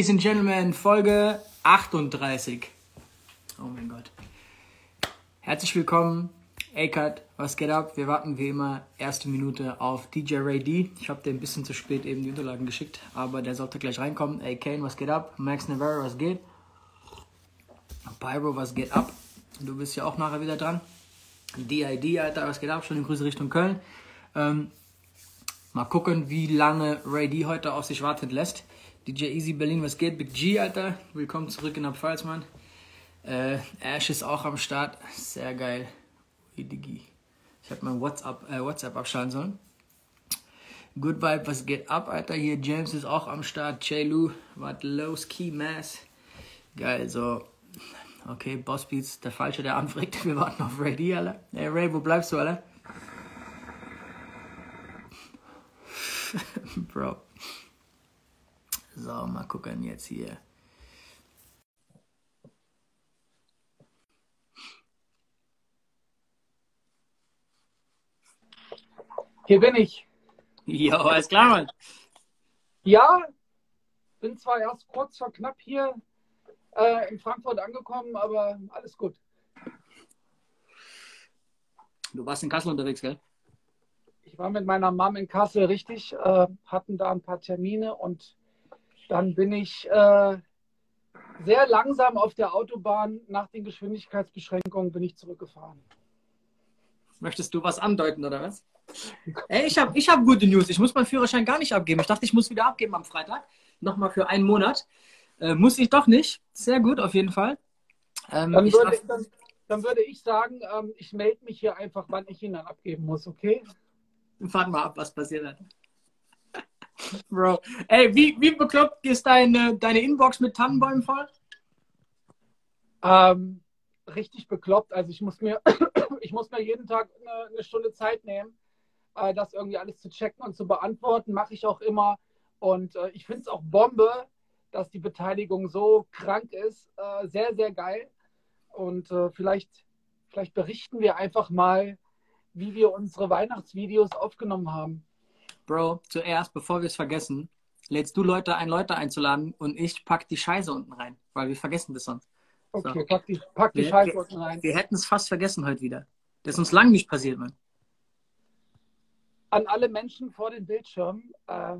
Ladies and Gentlemen, Folge 38. Oh mein Gott. Herzlich willkommen, A-Cut, was geht ab? Wir warten wie immer erste Minute auf DJ Ray D. Ich habe dir ein bisschen zu spät eben die Unterlagen geschickt, aber der sollte gleich reinkommen. Ey, Kane, was geht ab? Max Navarro, was geht? Pyro, was geht ab? Du bist ja auch nachher wieder dran. DID, Alter, was geht ab? Schon in Grüße Richtung Köln. Ähm, mal gucken, wie lange Ray D heute auf sich warten lässt. DJ Easy Berlin, was geht? Big G, Alter. Willkommen zurück in der Pfalz, Mann. Äh, Ash ist auch am Start. Sehr geil. Digi. Ich habe mein WhatsApp, äh, WhatsApp abschalten sollen. Good Vibe, was geht ab, Alter? Hier James ist auch am Start. Chelu, was los? Key Mass. Geil, so. Okay, Boss Beats, der Falsche, der anfragt. Wir warten auf Ray D, Alter. Hey Ray, wo bleibst du, Alter? Bro. So, mal gucken jetzt hier. Hier bin ich. Jo, alles klar, Mann. Ja, bin zwar erst kurz vor knapp hier äh, in Frankfurt angekommen, aber alles gut. Du warst in Kassel unterwegs, gell? Ich war mit meiner Mom in Kassel richtig, äh, hatten da ein paar Termine und dann bin ich äh, sehr langsam auf der Autobahn nach den Geschwindigkeitsbeschränkungen bin ich zurückgefahren. Möchtest du was andeuten, oder was? Ey, ich habe ich hab gute News. Ich muss meinen Führerschein gar nicht abgeben. Ich dachte, ich muss wieder abgeben am Freitag. Nochmal für einen Monat. Äh, muss ich doch nicht. Sehr gut, auf jeden Fall. Ähm, dann, würde ich, dann, dann, würde ich sagen, ähm, ich melde mich hier einfach, wann ich ihn dann abgeben muss, okay? Fahren wir ab, was passiert hat. Bro. Ey, wie, wie bekloppt ist deine, deine Inbox mit Tannenbäumen voll? Ähm, richtig bekloppt. Also ich muss mir, ich muss mir jeden Tag eine, eine Stunde Zeit nehmen, äh, das irgendwie alles zu checken und zu beantworten. Mache ich auch immer. Und äh, ich finde es auch Bombe, dass die Beteiligung so krank ist. Äh, sehr, sehr geil. Und äh, vielleicht, vielleicht berichten wir einfach mal, wie wir unsere Weihnachtsvideos aufgenommen haben. Bro, zuerst, bevor wir es vergessen, lädst du Leute ein, Leute einzuladen und ich pack die Scheiße unten rein, weil wir vergessen das sonst. Okay, so. pack die, pack die wir, Scheiße unten rein. Wir hätten es fast vergessen heute wieder. Das ist uns lange nicht passiert, Mann. An alle Menschen vor den Bildschirmen, äh,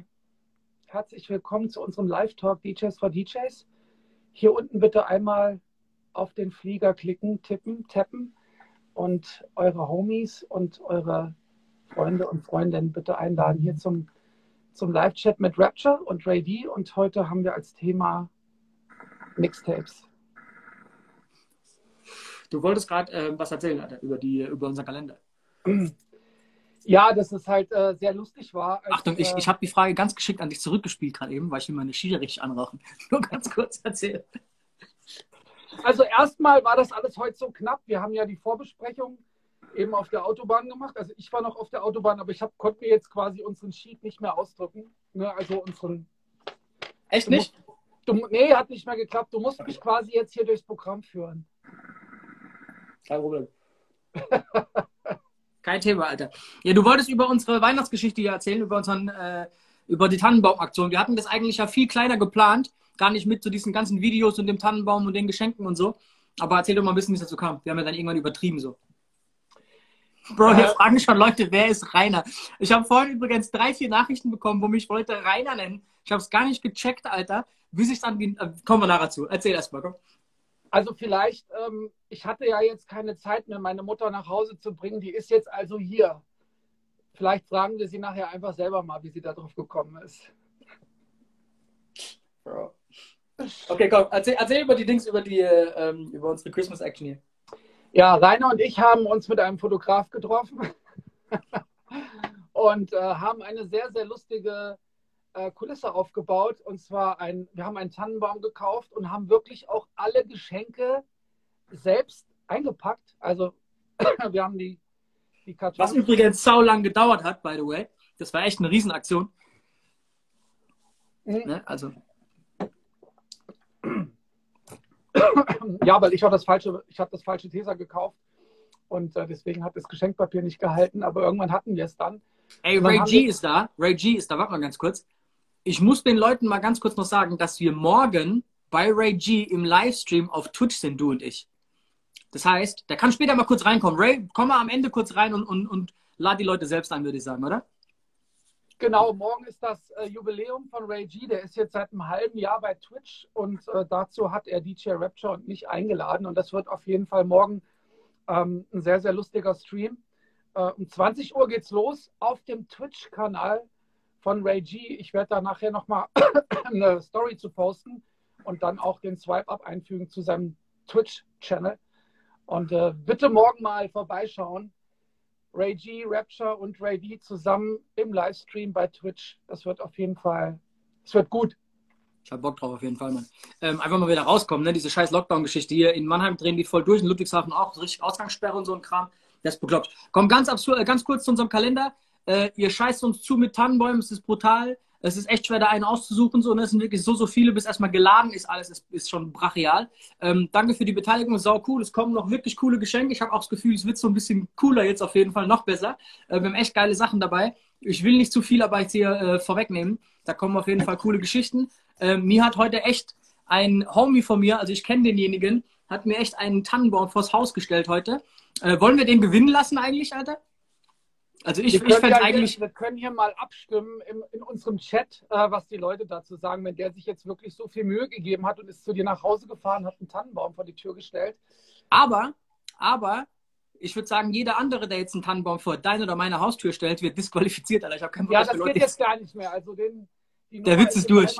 herzlich willkommen zu unserem Live-Talk DJs for DJs. Hier unten bitte einmal auf den Flieger klicken, tippen, tappen und eure Homies und eure Freunde und Freundinnen bitte einladen hier zum, zum Live-Chat mit Rapture und Ray D. Und heute haben wir als Thema Mixtapes. Du wolltest gerade äh, was erzählen, Alter, über, die, über unseren Kalender. Ja, dass es halt äh, sehr lustig war. Als, Achtung, ich, äh, ich habe die Frage ganz geschickt an dich zurückgespielt gerade eben, weil ich will meine Schiene richtig anrauchen. Nur ganz kurz erzählen. Also erstmal war das alles heute so knapp. Wir haben ja die Vorbesprechung eben auf der Autobahn gemacht. Also ich war noch auf der Autobahn, aber ich hab, konnte mir jetzt quasi unseren Sheet nicht mehr ausdrücken. Ne? Also unseren. Echt du nicht? Musst, du, nee, hat nicht mehr geklappt. Du musst mich quasi jetzt hier durchs Programm führen. Kein Problem. Kein Thema, Alter. Ja, du wolltest über unsere Weihnachtsgeschichte hier erzählen, über unseren, äh, über die Tannenbaumaktion. Wir hatten das eigentlich ja viel kleiner geplant, gar nicht mit zu diesen ganzen Videos und dem Tannenbaum und den Geschenken und so. Aber erzähl doch mal ein bisschen, wie es dazu kam. Wir haben ja dann irgendwann übertrieben so. Bro, hier äh, fragen schon Leute, wer ist Rainer? Ich habe vorhin übrigens drei, vier Nachrichten bekommen, wo mich Leute Rainer nennen. Ich habe es gar nicht gecheckt, Alter. Wie sich dann, äh, kommen wir nachher zu. Erzähl erst mal, komm. Also vielleicht, ähm, ich hatte ja jetzt keine Zeit mehr, meine Mutter nach Hause zu bringen. Die ist jetzt also hier. Vielleicht fragen wir sie nachher einfach selber mal, wie sie da drauf gekommen ist. Bro. Okay, komm, erzähl, erzähl über die Dings, über die, ähm, über unsere Christmas Action hier. Ja, Rainer und ich haben uns mit einem Fotograf getroffen und äh, haben eine sehr, sehr lustige äh, Kulisse aufgebaut. Und zwar ein, wir haben einen Tannenbaum gekauft und haben wirklich auch alle Geschenke selbst eingepackt. Also wir haben die, die Kartons. Was übrigens sau lang gedauert hat, by the way. Das war echt eine Riesenaktion. Mhm. Ne? Also ja, weil ich auch das falsche, ich habe das falsche Tesa gekauft und äh, deswegen hat das Geschenkpapier nicht gehalten, aber irgendwann hatten wir es dann. Ey, Ray G ist da. Ray G ist da. Warte mal ganz kurz. ich muss den Leuten mal ganz kurz noch sagen, dass wir morgen bei Ray G im Livestream auf Twitch sind, du und ich. Das heißt, der kann später mal kurz reinkommen. Ray, komm mal am Ende kurz rein und, und, und lad die Leute selbst ein, würde ich sagen, oder? Genau, morgen ist das äh, Jubiläum von Ray G. Der ist jetzt seit einem halben Jahr bei Twitch und äh, dazu hat er DJ Rapture und mich eingeladen. Und das wird auf jeden Fall morgen ähm, ein sehr, sehr lustiger Stream. Äh, um 20 Uhr geht's los auf dem Twitch-Kanal von Ray G. Ich werde da nachher nochmal eine Story zu posten und dann auch den Swipe-Up einfügen zu seinem Twitch-Channel. Und äh, bitte morgen mal vorbeischauen. Ray G, Rapture und Ray D zusammen im Livestream bei Twitch. Das wird auf jeden Fall, es wird gut. Ich hab Bock drauf, auf jeden Fall, Mann. Ähm, einfach mal wieder rauskommen, ne? Diese scheiß Lockdown-Geschichte hier. In Mannheim drehen die voll durch, in Ludwigshafen auch. Richtig Ausgangssperre und so ein Kram. Das ist bekloppt. Komm ganz, absurd, äh, ganz kurz zu unserem Kalender. Äh, ihr scheißt uns zu mit Tannenbäumen, es ist brutal. Es ist echt schwer, da einen auszusuchen. So, ne? Es sind wirklich so, so viele, bis erstmal geladen ist. Alles ist, ist schon brachial. Ähm, danke für die Beteiligung, sau cool. Es kommen noch wirklich coole Geschenke. Ich habe auch das Gefühl, es wird so ein bisschen cooler jetzt auf jeden Fall, noch besser. Äh, wir haben echt geile Sachen dabei. Ich will nicht zu viel aber jetzt hier äh, vorwegnehmen. Da kommen auf jeden Fall coole Geschichten. Ähm, mir hat heute echt ein Homie von mir, also ich kenne denjenigen, hat mir echt einen Tannenbaum vors Haus gestellt heute. Äh, wollen wir den gewinnen lassen eigentlich, Alter? Also ich, ich fände ja eigentlich. Hier, wir können hier mal abstimmen im, in unserem Chat, äh, was die Leute dazu sagen, wenn der sich jetzt wirklich so viel Mühe gegeben hat und ist zu dir nach Hause gefahren, hat einen Tannenbaum vor die Tür gestellt. Aber, aber, ich würde sagen, jeder andere, der jetzt einen Tannenbaum vor deine oder meine Haustür stellt, wird disqualifiziert, Alter. Ich habe keinen Bock, Ja, das geht jetzt gar nicht mehr. Also den, der Witz ist durch.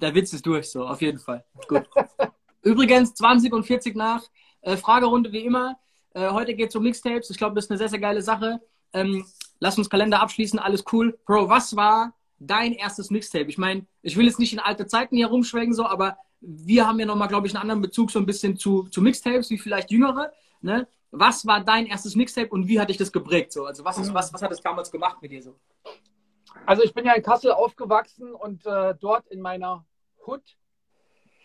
Der Witz ist durch, so, auf jeden Fall. Gut. Übrigens, 20 und 40 nach. Äh, Fragerunde wie immer. Äh, heute geht es um Mixtapes. Ich glaube, das ist eine sehr, sehr geile Sache. Ähm, lass uns Kalender abschließen, alles cool. Bro, was war dein erstes Mixtape? Ich meine, ich will jetzt nicht in alte Zeiten hier rumschwenken, so, aber wir haben ja nochmal, glaube ich, einen anderen Bezug so ein bisschen zu, zu Mixtapes, wie vielleicht jüngere. Ne? Was war dein erstes Mixtape und wie hat dich das geprägt? So? Also was, ist, was, was hat das damals gemacht mit dir so? Also ich bin ja in Kassel aufgewachsen und äh, dort in meiner Hood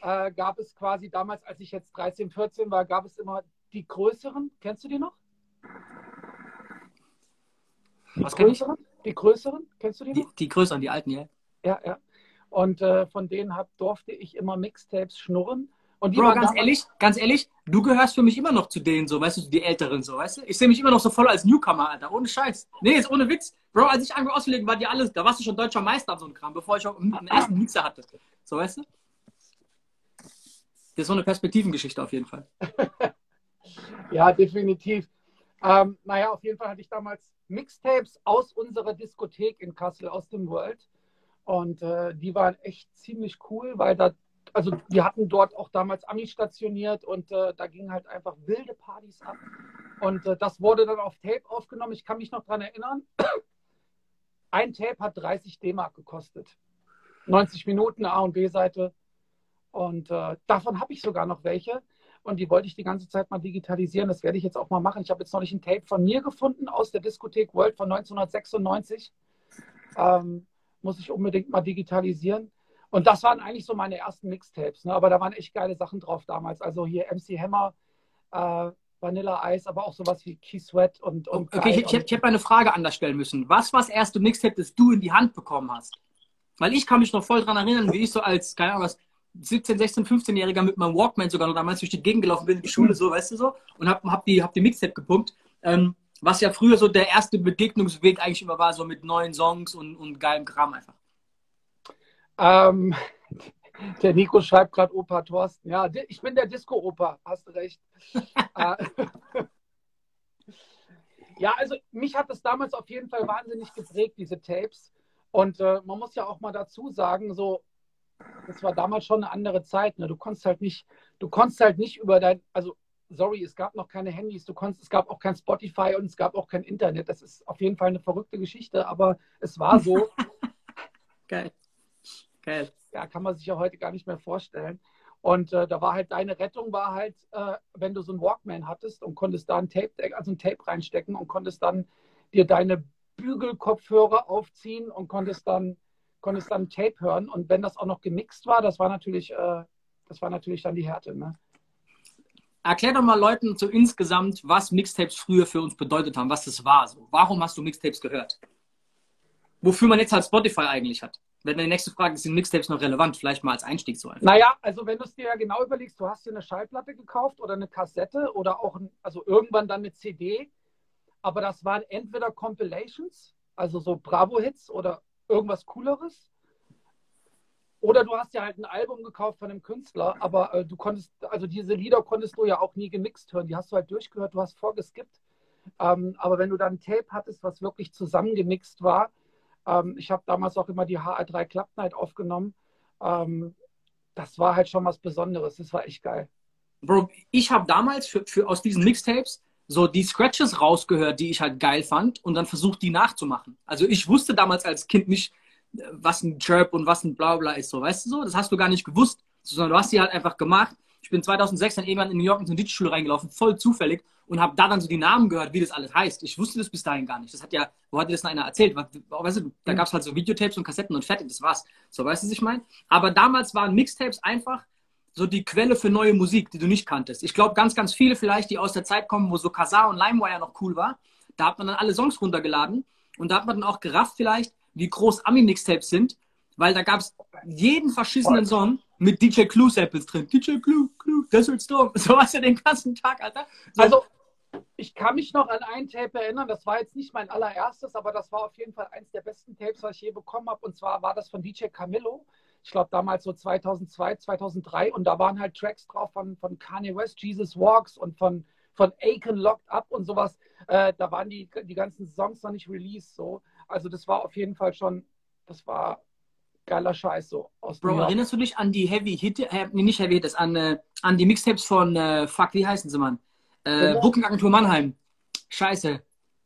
äh, gab es quasi damals, als ich jetzt 13, 14 war, gab es immer die größeren. Kennst du die noch? Die Was größeren? Die größeren, kennst du die, die Die, größeren, die alten, ja. Ja, ja. Und äh, von denen hab, durfte ich immer Mixtapes schnurren. Und die Bro, ganz ehrlich, ganz ehrlich, du gehörst für mich immer noch zu denen, so, weißt du, die Älteren, so, weißt du? Ich sehe mich immer noch so voll als Newcomer, Alter, ohne Scheiß. Nee, jetzt ohne Witz. Bro, als ich angefangen auszulegen, war die alles, da warst du schon deutscher Meister und so ein Kram, bevor ich auch einen ersten Mixer hatte. So, weißt du? Das ist so eine Perspektivengeschichte auf jeden Fall. ja, definitiv. Ähm, naja, auf jeden Fall hatte ich damals Mixtapes aus unserer Diskothek in Kassel, aus dem World. Und äh, die waren echt ziemlich cool, weil da, also wir hatten dort auch damals Ami stationiert und äh, da gingen halt einfach wilde Partys ab. Und äh, das wurde dann auf Tape aufgenommen. Ich kann mich noch daran erinnern. Ein Tape hat 30 D-Mark gekostet. 90 Minuten A und B-Seite. Und äh, davon habe ich sogar noch welche und die wollte ich die ganze Zeit mal digitalisieren. Das werde ich jetzt auch mal machen. Ich habe jetzt noch nicht ein Tape von mir gefunden aus der Diskothek World von 1996. Ähm, muss ich unbedingt mal digitalisieren. Und das waren eigentlich so meine ersten Mixtapes. Ne? Aber da waren echt geile Sachen drauf damals. Also hier MC Hammer, äh, Vanilla Ice, aber auch sowas wie Key Sweat und. und okay, ich, ich, ich hätte eine Frage anders stellen müssen. Was war das erste Mixtape, das du in die Hand bekommen hast? Weil ich kann mich noch voll daran erinnern, wie ich so als, keine Ahnung was, 17, 16, 15-Jähriger mit meinem Walkman sogar noch damals durch die Gegend gelaufen bin, in die Schule, so, weißt du so, und hab, hab die, hab die Mixtape gepumpt. Ähm, was ja früher so der erste Begegnungsweg eigentlich immer war, so mit neuen Songs und, und geilem Kram einfach. Ähm, der Nico schreibt gerade Opa Thorsten. Ja, ich bin der Disco-Opa, hast du recht. Äh, ja, also mich hat das damals auf jeden Fall wahnsinnig geprägt, diese Tapes. Und äh, man muss ja auch mal dazu sagen, so das war damals schon eine andere Zeit. Ne? Du konntest halt nicht, du konntest halt nicht über dein, also sorry, es gab noch keine Handys, du konntest, es gab auch kein Spotify und es gab auch kein Internet. Das ist auf jeden Fall eine verrückte Geschichte, aber es war so. Geil. Geil. Ja, kann man sich ja heute gar nicht mehr vorstellen. Und äh, da war halt deine Rettung war halt, äh, wenn du so einen Walkman hattest und konntest da ein Tape, also ein Tape reinstecken und konntest dann dir deine Bügelkopfhörer aufziehen und konntest dann konntest dann Tape hören und wenn das auch noch gemixt war, das war natürlich, äh, das war natürlich dann die Härte. Ne? Erklär doch mal Leuten so insgesamt, was Mixtapes früher für uns bedeutet haben, was das war. So. Warum hast du Mixtapes gehört? Wofür man jetzt halt Spotify eigentlich hat. Wenn die nächste Frage ist, sind Mixtapes noch relevant? Vielleicht mal als Einstieg so einfach. Naja, also wenn du es dir ja genau überlegst, du hast dir eine Schallplatte gekauft oder eine Kassette oder auch, ein, also irgendwann dann eine CD, aber das waren entweder Compilations, also so Bravo-Hits oder irgendwas Cooleres, oder du hast ja halt ein Album gekauft von einem Künstler, aber äh, du konntest, also diese Lieder konntest du ja auch nie gemixt hören. Die hast du halt durchgehört, du hast vorgeskippt. Ähm, aber wenn du dann ein Tape hattest, was wirklich zusammengemixt war, ähm, ich habe damals auch immer die HR3 Club Night aufgenommen, ähm, das war halt schon was Besonderes. Das war echt geil. Bro, ich habe damals für, für aus diesen Mixtapes so die Scratches rausgehört, die ich halt geil fand und dann versucht, die nachzumachen. Also ich wusste damals als Kind nicht, was ein Chirp und was ein Blabla ist, so, weißt du so? Das hast du gar nicht gewusst, sondern du hast die halt einfach gemacht. Ich bin 2006 dann irgendwann in New York in so eine DJ-Schule reingelaufen, voll zufällig und habe da dann so die Namen gehört, wie das alles heißt. Ich wusste das bis dahin gar nicht. Das hat ja, wo hat dir das noch einer erzählt? Weißt du, da mhm. gab es halt so Videotapes und Kassetten und fertig, das war's. So, weißt du, was ich meine? Aber damals waren Mixtapes einfach so die Quelle für neue Musik, die du nicht kanntest. Ich glaube, ganz, ganz viele vielleicht, die aus der Zeit kommen, wo so Kazaa und LimeWire noch cool war, da hat man dann alle Songs runtergeladen und da hat man dann auch gerafft vielleicht, wie groß Ami-Mixtapes sind, weil da gab es jeden verschissenen Song mit DJ Clue Samples drin. DJ Clue, Clue, Desert Storm. So was ja den ganzen Tag, Alter. So. Also, ich kann mich noch an ein Tape erinnern, das war jetzt nicht mein allererstes, aber das war auf jeden Fall eins der besten Tapes, was ich je bekommen habe. Und zwar war das von DJ Camillo. Ich glaube damals so 2002, 2003. Und da waren halt Tracks drauf von, von Kanye West, Jesus Walks und von, von Aiken Locked Up und sowas. Äh, da waren die, die ganzen Songs noch nicht released. So. Also das war auf jeden Fall schon, das war geiler Scheiß so. Aus Bro, erinnerst du dich an die Heavy Hit, äh, nee, nicht Heavy Hits, an, äh, an die Mixtapes von, äh, fuck, wie heißen sie, Mann? Äh, Booking Mannheim. Scheiße.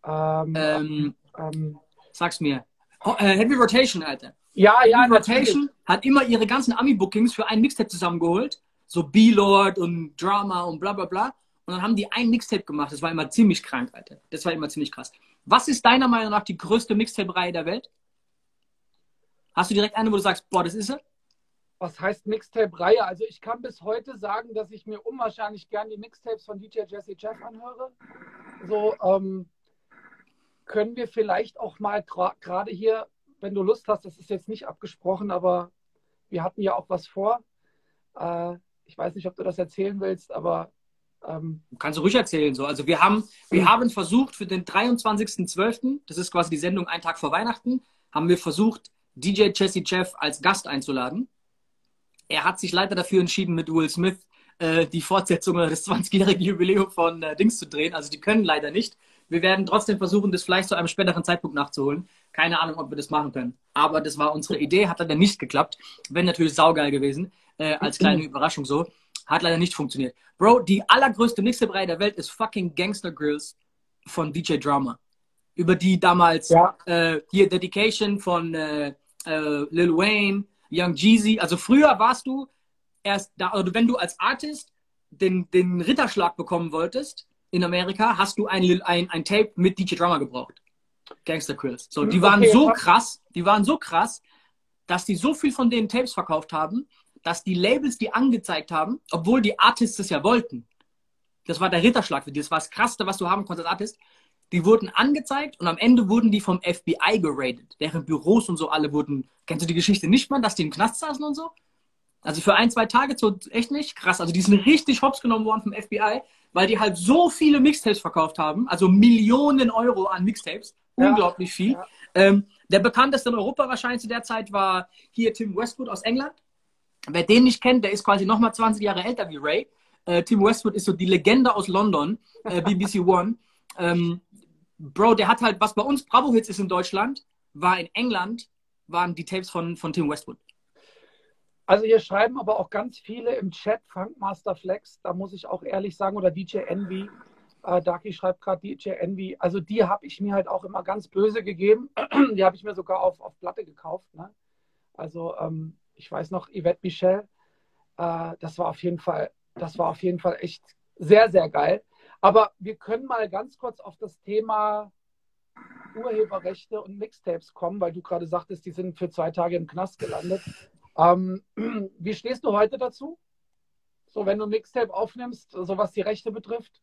Ähm, ähm, ähm, sag's mir. Oh, Heavy Rotation, Alter. Ja, Heavy ja, Rotation natürlich. Hat immer ihre ganzen Ami-Bookings für ein Mixtape zusammengeholt. So B-Lord und Drama und bla bla bla. Und dann haben die ein Mixtape gemacht. Das war immer ziemlich krank, Alter. Das war immer ziemlich krass. Was ist deiner Meinung nach die größte Mixtape-Reihe der Welt? Hast du direkt eine, wo du sagst, boah, das ist sie? Was heißt Mixtape-Reihe? Also ich kann bis heute sagen, dass ich mir unwahrscheinlich gern die Mixtapes von DJ Jesse Jeff anhöre. So ähm, können wir vielleicht auch mal gerade hier, wenn du Lust hast, das ist jetzt nicht abgesprochen, aber wir hatten ja auch was vor. Äh, ich weiß nicht, ob du das erzählen willst, aber ähm, Kannst du ruhig erzählen. So. Also wir haben, wir haben versucht für den 23.12., das ist quasi die Sendung ein Tag vor Weihnachten, haben wir versucht, DJ Jesse Jeff als Gast einzuladen. Er hat sich leider dafür entschieden, mit Will Smith äh, die Fortsetzung oder das 20-jährige Jubiläum von äh, Dings zu drehen. Also die können leider nicht. Wir werden trotzdem versuchen, das vielleicht zu einem späteren Zeitpunkt nachzuholen. Keine Ahnung, ob wir das machen können. Aber das war unsere Idee, hat dann nicht geklappt. Wäre natürlich saugeil gewesen, äh, als kleine Überraschung so. Hat leider nicht funktioniert. Bro, die allergrößte Mixtape-Reihe der Welt ist fucking Gangster Grills von DJ Drama. Über die damals ja. äh, hier Dedication von äh, äh, Lil Wayne, Young Jeezy. Also früher warst du erst da, also wenn du als Artist den, den Ritterschlag bekommen wolltest in Amerika, hast du ein, ein, ein Tape mit DJ Drama gebraucht. Gangster Grills. So, die waren okay, so krass, die waren so krass, dass die so viel von den Tapes verkauft haben, dass die Labels die angezeigt haben, obwohl die Artists es ja wollten. Das war der Ritterschlag für die. Das war das Krasseste, was du haben konntest als Artist. Die wurden angezeigt und am Ende wurden die vom FBI geradet. Deren Büros und so alle wurden. Kennst du die Geschichte nicht mal, dass die im Knast saßen und so? Also für ein, zwei Tage so echt nicht krass. Also die sind richtig hops genommen worden vom FBI, weil die halt so viele Mixtapes verkauft haben. Also Millionen Euro an Mixtapes. Unglaublich viel. Ähm, der bekannteste in Europa wahrscheinlich zu der Zeit war hier Tim Westwood aus England. Wer den nicht kennt, der ist quasi nochmal 20 Jahre älter wie Ray. Äh, Tim Westwood ist so die Legende aus London, äh, BBC One. Ähm, Bro, der hat halt, was bei uns Bravo-Hits ist in Deutschland, war in England, waren die Tapes von, von Tim Westwood. Also hier schreiben aber auch ganz viele im Chat Funkmaster Flex, da muss ich auch ehrlich sagen, oder DJ Envy. Äh, Daki schreibt gerade DJ Envy. Also die habe ich mir halt auch immer ganz böse gegeben. die habe ich mir sogar auf, auf Platte gekauft. Ne? Also ähm, ich weiß noch, Yvette Michel, äh, das war auf jeden Fall, das war auf jeden Fall echt sehr, sehr geil. Aber wir können mal ganz kurz auf das Thema Urheberrechte und Mixtapes kommen, weil du gerade sagtest, die sind für zwei Tage im Knast gelandet. Ähm, wie stehst du heute dazu? So, wenn du Mixtape aufnimmst, so was die Rechte betrifft?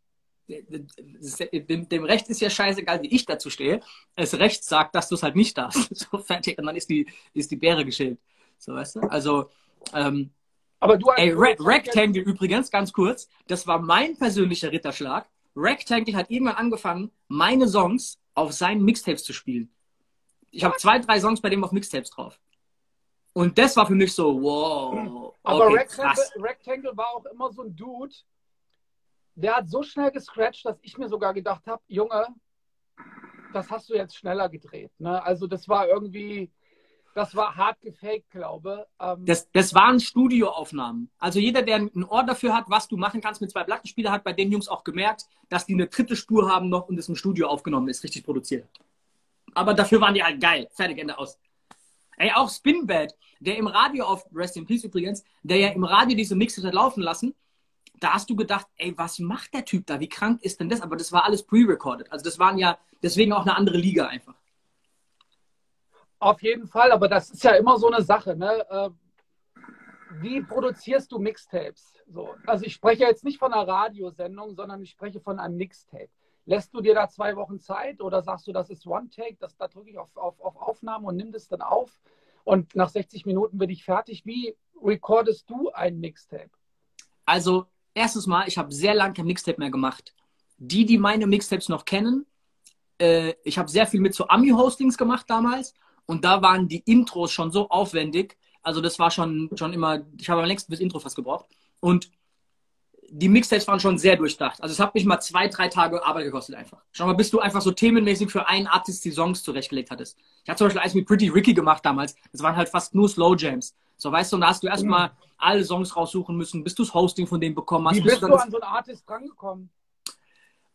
Dem, dem Recht ist ja scheißegal, wie ich dazu stehe. Das Recht sagt, dass du es halt nicht darfst. So fertig. Und dann ist die, ist die Bäre geschält. So, weißt du? Also, ähm, aber du ey, Re Rectangle übrigens, ganz kurz, das war mein persönlicher Ritterschlag. Rectangle hat irgendwann angefangen, meine Songs auf seinen Mixtapes zu spielen. Ich habe zwei, drei Songs bei dem auf Mixtapes drauf. Und das war für mich so, wow. Aber okay, Rectangle, Rectangle war auch immer so ein Dude, der hat so schnell gescratcht, dass ich mir sogar gedacht habe, Junge, das hast du jetzt schneller gedreht. Ne? Also das war irgendwie, das war hart gefaked, glaube ähm das, das waren Studioaufnahmen. Also jeder, der ein Ohr dafür hat, was du machen kannst mit zwei Plattenspieler, hat bei den Jungs auch gemerkt, dass die eine dritte Spur haben noch und es im Studio aufgenommen ist, richtig produziert. Aber dafür waren die halt geil. Fertig, Ende aus. Ey, auch Spinbad, der im Radio auf, Rest in Peace übrigens, der ja im Radio diese Mixes hat laufen lassen, da hast du gedacht, ey, was macht der Typ da? Wie krank ist denn das? Aber das war alles pre-recorded. Also das waren ja deswegen auch eine andere Liga einfach. Auf jeden Fall, aber das ist ja immer so eine Sache. Ne? Äh, wie produzierst du Mixtapes? So, also ich spreche jetzt nicht von einer Radiosendung, sondern ich spreche von einem Mixtape. Lässt du dir da zwei Wochen Zeit oder sagst du, das ist One-Take, da drücke ich auf, auf, auf Aufnahme und nimm das dann auf und nach 60 Minuten bin ich fertig. Wie recordest du ein Mixtape? Also, erstens mal, ich habe sehr lange kein Mixtape mehr gemacht. Die, die meine Mixtapes noch kennen, äh, ich habe sehr viel mit so Ami-Hostings gemacht damals und da waren die Intros schon so aufwendig. Also das war schon, schon immer, ich habe am längsten bis Intro fast gebraucht. Und die Mixtapes waren schon sehr durchdacht. Also es hat mich mal zwei, drei Tage Arbeit gekostet einfach. Schau mal, bis du einfach so themenmäßig für einen Artist die Songs zurechtgelegt hattest. Ich hatte zum Beispiel eins mit Pretty Ricky gemacht damals. Das waren halt fast nur Slow Jams. So, weißt du, und da hast du erstmal mhm. alle Songs raussuchen müssen, bis du das Hosting von denen bekommen hast. Wie bist du an so einen Artist drangekommen?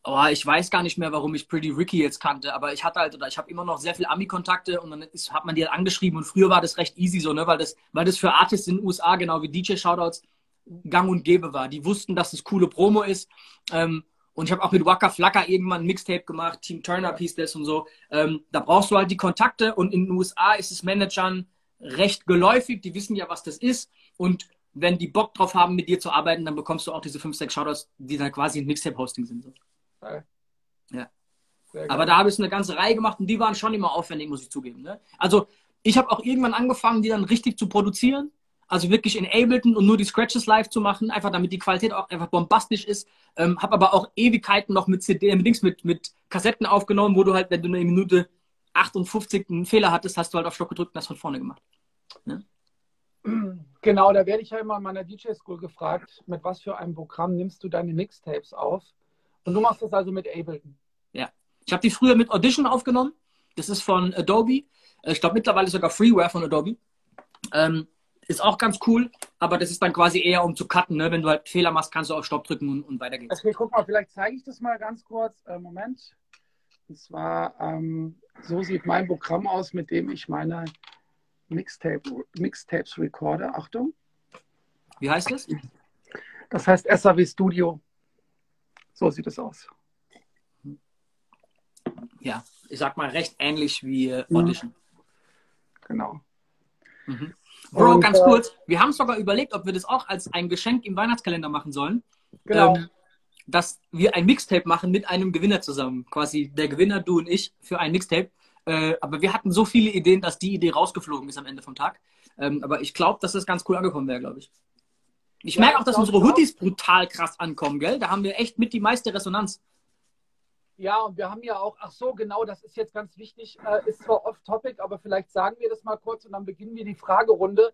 Oh, ich weiß gar nicht mehr, warum ich Pretty Ricky jetzt kannte, aber ich hatte halt, oder ich habe immer noch sehr viel Ami-Kontakte und dann ist, hat man die halt angeschrieben und früher war das recht easy so, ne, weil das, weil das für Artists in den USA, genau wie DJ-Shoutouts, gang und gäbe war. Die wussten, dass es coole Promo ist. Ähm, und ich habe auch mit Waka Flocka irgendwann ein Mixtape gemacht, Team Turner Piece das und so. Ähm, da brauchst du halt die Kontakte und in den USA ist es Managern recht geläufig, die wissen ja, was das ist. Und wenn die Bock drauf haben, mit dir zu arbeiten, dann bekommst du auch diese 5, 6 Shoutouts, die dann quasi ein Mixtape-Hosting sind. So. Ja. Aber da habe ich eine ganze Reihe gemacht und die waren schon immer aufwendig, muss ich zugeben. Ne? Also ich habe auch irgendwann angefangen, die dann richtig zu produzieren. Also wirklich in Ableton und nur die Scratches live zu machen, einfach damit die Qualität auch einfach bombastisch ist. Ähm, habe aber auch Ewigkeiten noch mit CD, mit, mit, mit Kassetten aufgenommen, wo du halt, wenn du eine Minute 58 einen Fehler hattest, hast du halt auf Stock gedrückt und das von vorne gemacht. Ne? Genau, da werde ich ja immer in meiner DJ-School gefragt, mit was für einem Programm nimmst du deine Mixtapes auf? Und du machst das also mit Ableton? Ja. Ich habe die früher mit Audition aufgenommen. Das ist von Adobe. Ich glaube mittlerweile sogar Freeware von Adobe. Ähm, ist auch ganz cool, aber das ist dann quasi eher um zu cutten. Ne? Wenn du halt Fehler machst, kannst du auf Stopp drücken und, und weiter geht's. Okay, guck mal, vielleicht zeige ich das mal ganz kurz. Äh, Moment. Und zwar, ähm, so sieht mein Programm aus, mit dem ich meine Mixtape, Mixtapes recorde. Achtung. Wie heißt das? Das heißt SAW Studio. So sieht es aus. Ja, ich sag mal recht ähnlich wie äh, Audition. Genau. Mhm. Bro, Und, ganz äh, kurz, wir haben sogar überlegt, ob wir das auch als ein Geschenk im Weihnachtskalender machen sollen. Genau. Ähm, dass wir ein Mixtape machen mit einem Gewinner zusammen. Quasi der Gewinner, du und ich, für ein Mixtape. Äh, aber wir hatten so viele Ideen, dass die Idee rausgeflogen ist am Ende vom Tag. Ähm, aber ich glaube, dass das ganz cool angekommen wäre, glaube ich. Ich ja, merke auch, dass unsere Hoodies brutal krass ankommen, gell? Da haben wir echt mit die meiste Resonanz. Ja, und wir haben ja auch, ach so, genau, das ist jetzt ganz wichtig, äh, ist zwar off-topic, aber vielleicht sagen wir das mal kurz und dann beginnen wir die Fragerunde.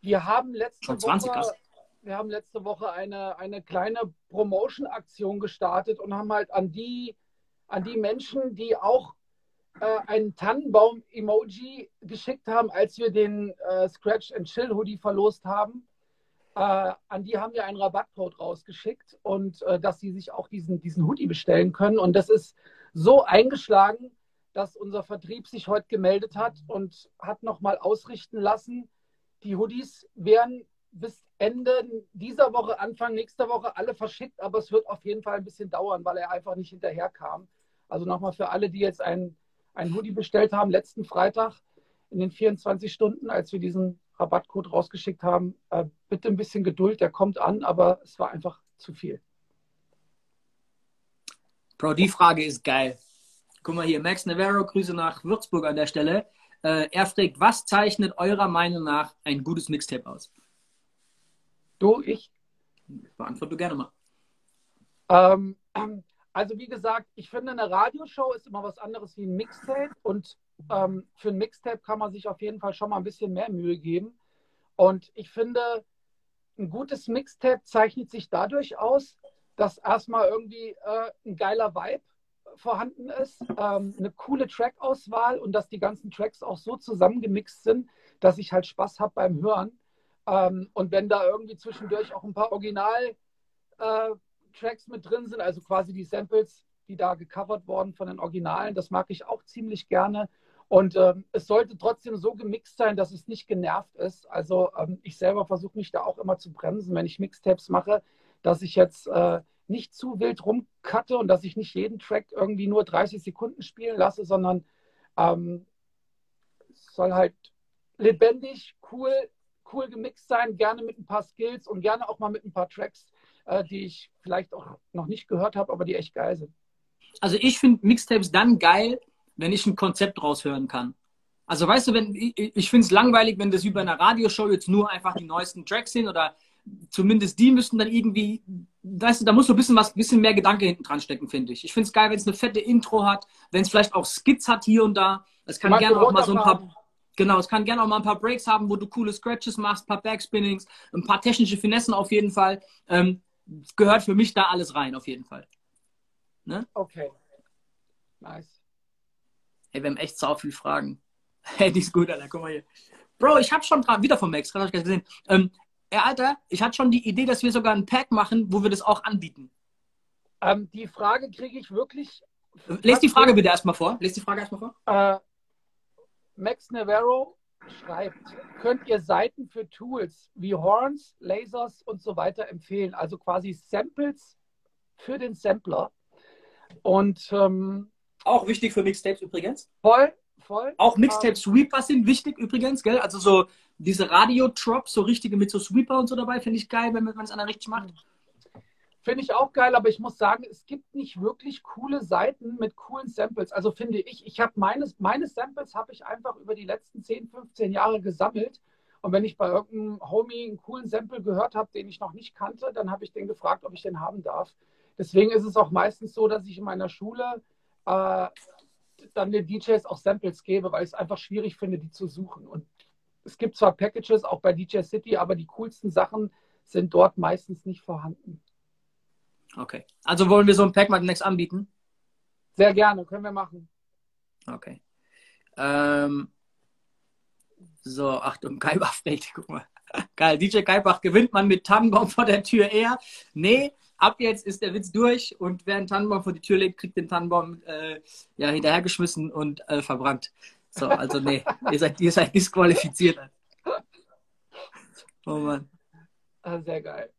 Wir haben letzte Schon 20, Woche, krass. Wir haben letzte Woche eine, eine kleine Promotion-Aktion gestartet und haben halt an die, an die Menschen, die auch äh, einen Tannenbaum-Emoji geschickt haben, als wir den äh, Scratch and Chill Hoodie verlost haben, äh, an die haben wir einen Rabattcode rausgeschickt und äh, dass sie sich auch diesen, diesen Hoodie bestellen können. Und das ist so eingeschlagen, dass unser Vertrieb sich heute gemeldet hat und hat nochmal ausrichten lassen, die Hoodies werden bis Ende dieser Woche, Anfang nächster Woche alle verschickt, aber es wird auf jeden Fall ein bisschen dauern, weil er einfach nicht hinterherkam. Also nochmal für alle, die jetzt ein, ein Hoodie bestellt haben, letzten Freitag in den 24 Stunden, als wir diesen Rabattcode rausgeschickt haben. Äh, bitte ein bisschen Geduld, der kommt an, aber es war einfach zu viel. Bro, die Frage ist geil. Guck mal hier, Max Navarro, Grüße nach Würzburg an der Stelle. Äh, er fragt, was zeichnet eurer Meinung nach ein gutes Mixtape aus? Du, ich? Beantworte du gerne mal. Ähm, also wie gesagt, ich finde, eine Radioshow ist immer was anderes wie ein Mixtape und ähm, für ein Mixtape kann man sich auf jeden Fall schon mal ein bisschen mehr Mühe geben. Und ich finde, ein gutes Mixtape zeichnet sich dadurch aus, dass erstmal irgendwie äh, ein geiler Vibe vorhanden ist, ähm, eine coole Track-Auswahl und dass die ganzen Tracks auch so zusammengemixt sind, dass ich halt Spaß habe beim Hören. Ähm, und wenn da irgendwie zwischendurch auch ein paar Original-Tracks äh, mit drin sind, also quasi die Samples, die da gecovert wurden von den Originalen, das mag ich auch ziemlich gerne. Und ähm, es sollte trotzdem so gemixt sein, dass es nicht genervt ist. Also ähm, ich selber versuche mich da auch immer zu bremsen, wenn ich Mixtapes mache, dass ich jetzt äh, nicht zu wild rumcutte und dass ich nicht jeden Track irgendwie nur 30 Sekunden spielen lasse, sondern ähm, soll halt lebendig, cool, cool gemixt sein, gerne mit ein paar Skills und gerne auch mal mit ein paar Tracks, äh, die ich vielleicht auch noch nicht gehört habe, aber die echt geil sind. Also ich finde Mixtapes dann geil, wenn ich ein Konzept raushören kann. Also weißt du, wenn ich, ich finde es langweilig, wenn das über eine Radioshow jetzt nur einfach die neuesten Tracks sind oder zumindest die müssten dann irgendwie, weißt du, da muss so ein bisschen was, bisschen mehr Gedanke hinten dran stecken, finde ich. Ich finde es geil, wenn es eine fette Intro hat, wenn es vielleicht auch Skits hat hier und da. Es kann gerne auch mal so ein paar, genau, es kann gerne auch mal ein paar Breaks haben, wo du coole Scratches machst, ein paar Backspinnings, ein paar technische Finessen auf jeden Fall. Ähm, gehört für mich da alles rein, auf jeden Fall. Ne? Okay. Nice. Hey, wir haben echt so viele Fragen. Hey, die ist gut, Alter. Guck mal hier. Bro, ich hab schon wieder von Max, gerade hab ich gesehen. Ähm, ey, Alter, ich hatte schon die Idee, dass wir sogar ein Pack machen, wo wir das auch anbieten. Ähm, die Frage kriege ich wirklich. Lies die Frage bitte erstmal vor. Lies die Frage erstmal vor. Äh, Max Navarro schreibt, könnt ihr Seiten für Tools wie Horns, Lasers und so weiter empfehlen? Also quasi Samples für den Sampler. Und ähm, auch wichtig für Mixtapes übrigens. Voll, voll. Auch Mixtape Sweeper sind wichtig übrigens, gell? Also so diese Radio-Drops, so richtige mit so Sweeper und so dabei, finde ich geil, wenn man es einer richtig macht. Finde ich auch geil, aber ich muss sagen, es gibt nicht wirklich coole Seiten mit coolen Samples. Also finde ich, ich habe meine, meine Samples habe ich einfach über die letzten 10, 15 Jahre gesammelt. Und wenn ich bei irgendeinem Homie einen coolen Sample gehört habe, den ich noch nicht kannte, dann habe ich den gefragt, ob ich den haben darf. Deswegen ist es auch meistens so, dass ich in meiner Schule äh, dann den DJs auch Samples gebe, weil ich es einfach schwierig finde, die zu suchen. Und es gibt zwar Packages auch bei DJ City, aber die coolsten Sachen sind dort meistens nicht vorhanden. Okay. Also wollen wir so ein Pack demnächst anbieten? Sehr gerne, können wir machen. Okay. Ähm, so, Achtung, Kaibach fällt, guck mal. Geil, DJ Kaibach gewinnt man mit Tannenbaum vor der Tür eher. Nee, ab jetzt ist der Witz durch und wer einen Tannenbaum vor die Tür legt, kriegt den Tannenbaum äh, ja, hinterhergeschmissen und äh, verbrannt. So, also nee, ihr seid, ihr seid disqualifiziert. Oh Mann. Ah, sehr geil.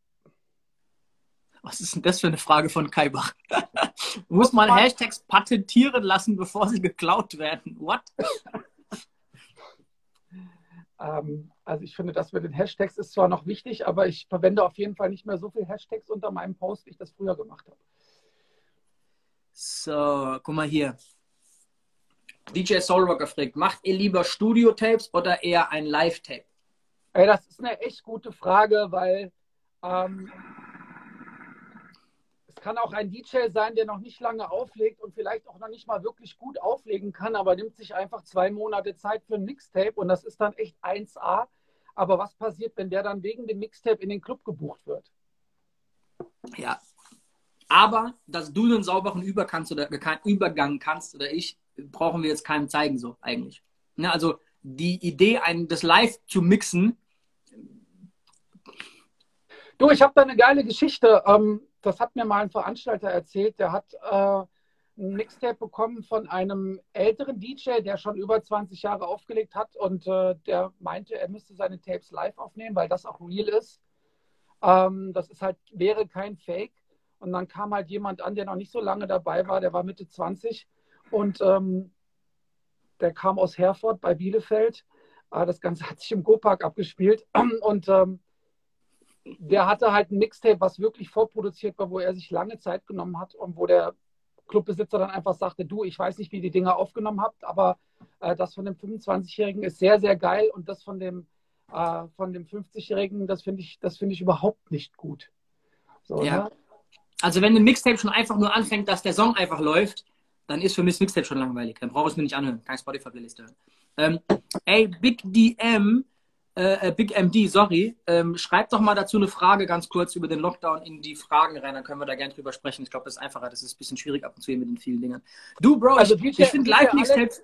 Was ist denn das für eine Frage von Kaibach? Muss man Hashtags patentieren lassen, bevor sie geklaut werden? What? Ähm, also ich finde, das mit den Hashtags ist zwar noch wichtig, aber ich verwende auf jeden Fall nicht mehr so viele Hashtags unter meinem Post, wie ich das früher gemacht habe. So, guck mal hier. DJ Soulrocker fragt, macht ihr lieber Studio-Tapes oder eher ein Live-Tape? Ey, das ist eine echt gute Frage, weil ähm, kann auch ein DJ sein, der noch nicht lange auflegt und vielleicht auch noch nicht mal wirklich gut auflegen kann, aber nimmt sich einfach zwei Monate Zeit für ein Mixtape und das ist dann echt 1A. Aber was passiert, wenn der dann wegen dem Mixtape in den Club gebucht wird? Ja. Aber, dass du einen sauberen Über kannst oder keinen Übergang kannst oder ich, brauchen wir jetzt keinem zeigen, so eigentlich. Ne, also die Idee, ein, das live zu mixen. Du, ich habe da eine geile Geschichte. Ähm, das hat mir mal ein Veranstalter erzählt, der hat äh, ein Mixtape bekommen von einem älteren DJ, der schon über 20 Jahre aufgelegt hat und äh, der meinte, er müsste seine Tapes live aufnehmen, weil das auch real ist. Ähm, das ist halt, wäre kein Fake. Und dann kam halt jemand an, der noch nicht so lange dabei war, der war Mitte 20 und ähm, der kam aus Herford bei Bielefeld. Äh, das Ganze hat sich im Go-Park abgespielt und ähm, der hatte halt ein Mixtape, was wirklich vorproduziert war, wo er sich lange Zeit genommen hat und wo der Clubbesitzer dann einfach sagte, du, ich weiß nicht, wie ihr die Dinger aufgenommen habt, aber äh, das von dem 25-Jährigen ist sehr, sehr geil und das von dem, äh, von dem 50-Jährigen, das finde ich, das finde ich überhaupt nicht gut. So, ja. Ne? Also wenn ein Mixtape schon einfach nur anfängt, dass der Song einfach läuft, dann ist für mich das Mixtape schon langweilig. Dann brauche ich es mir nicht anhören. Keine Spotify-Playlist Ähm, ey, Big DM, äh, äh Big MD, sorry, ähm, schreibt doch mal dazu eine Frage ganz kurz über den Lockdown in die Fragen rein, dann können wir da gerne drüber sprechen. Ich glaube, das ist einfacher. Das ist ein bisschen schwierig ab und zu hier mit den vielen Dingen. Du, Bro, also ich, ich finde Live-Mixtapes.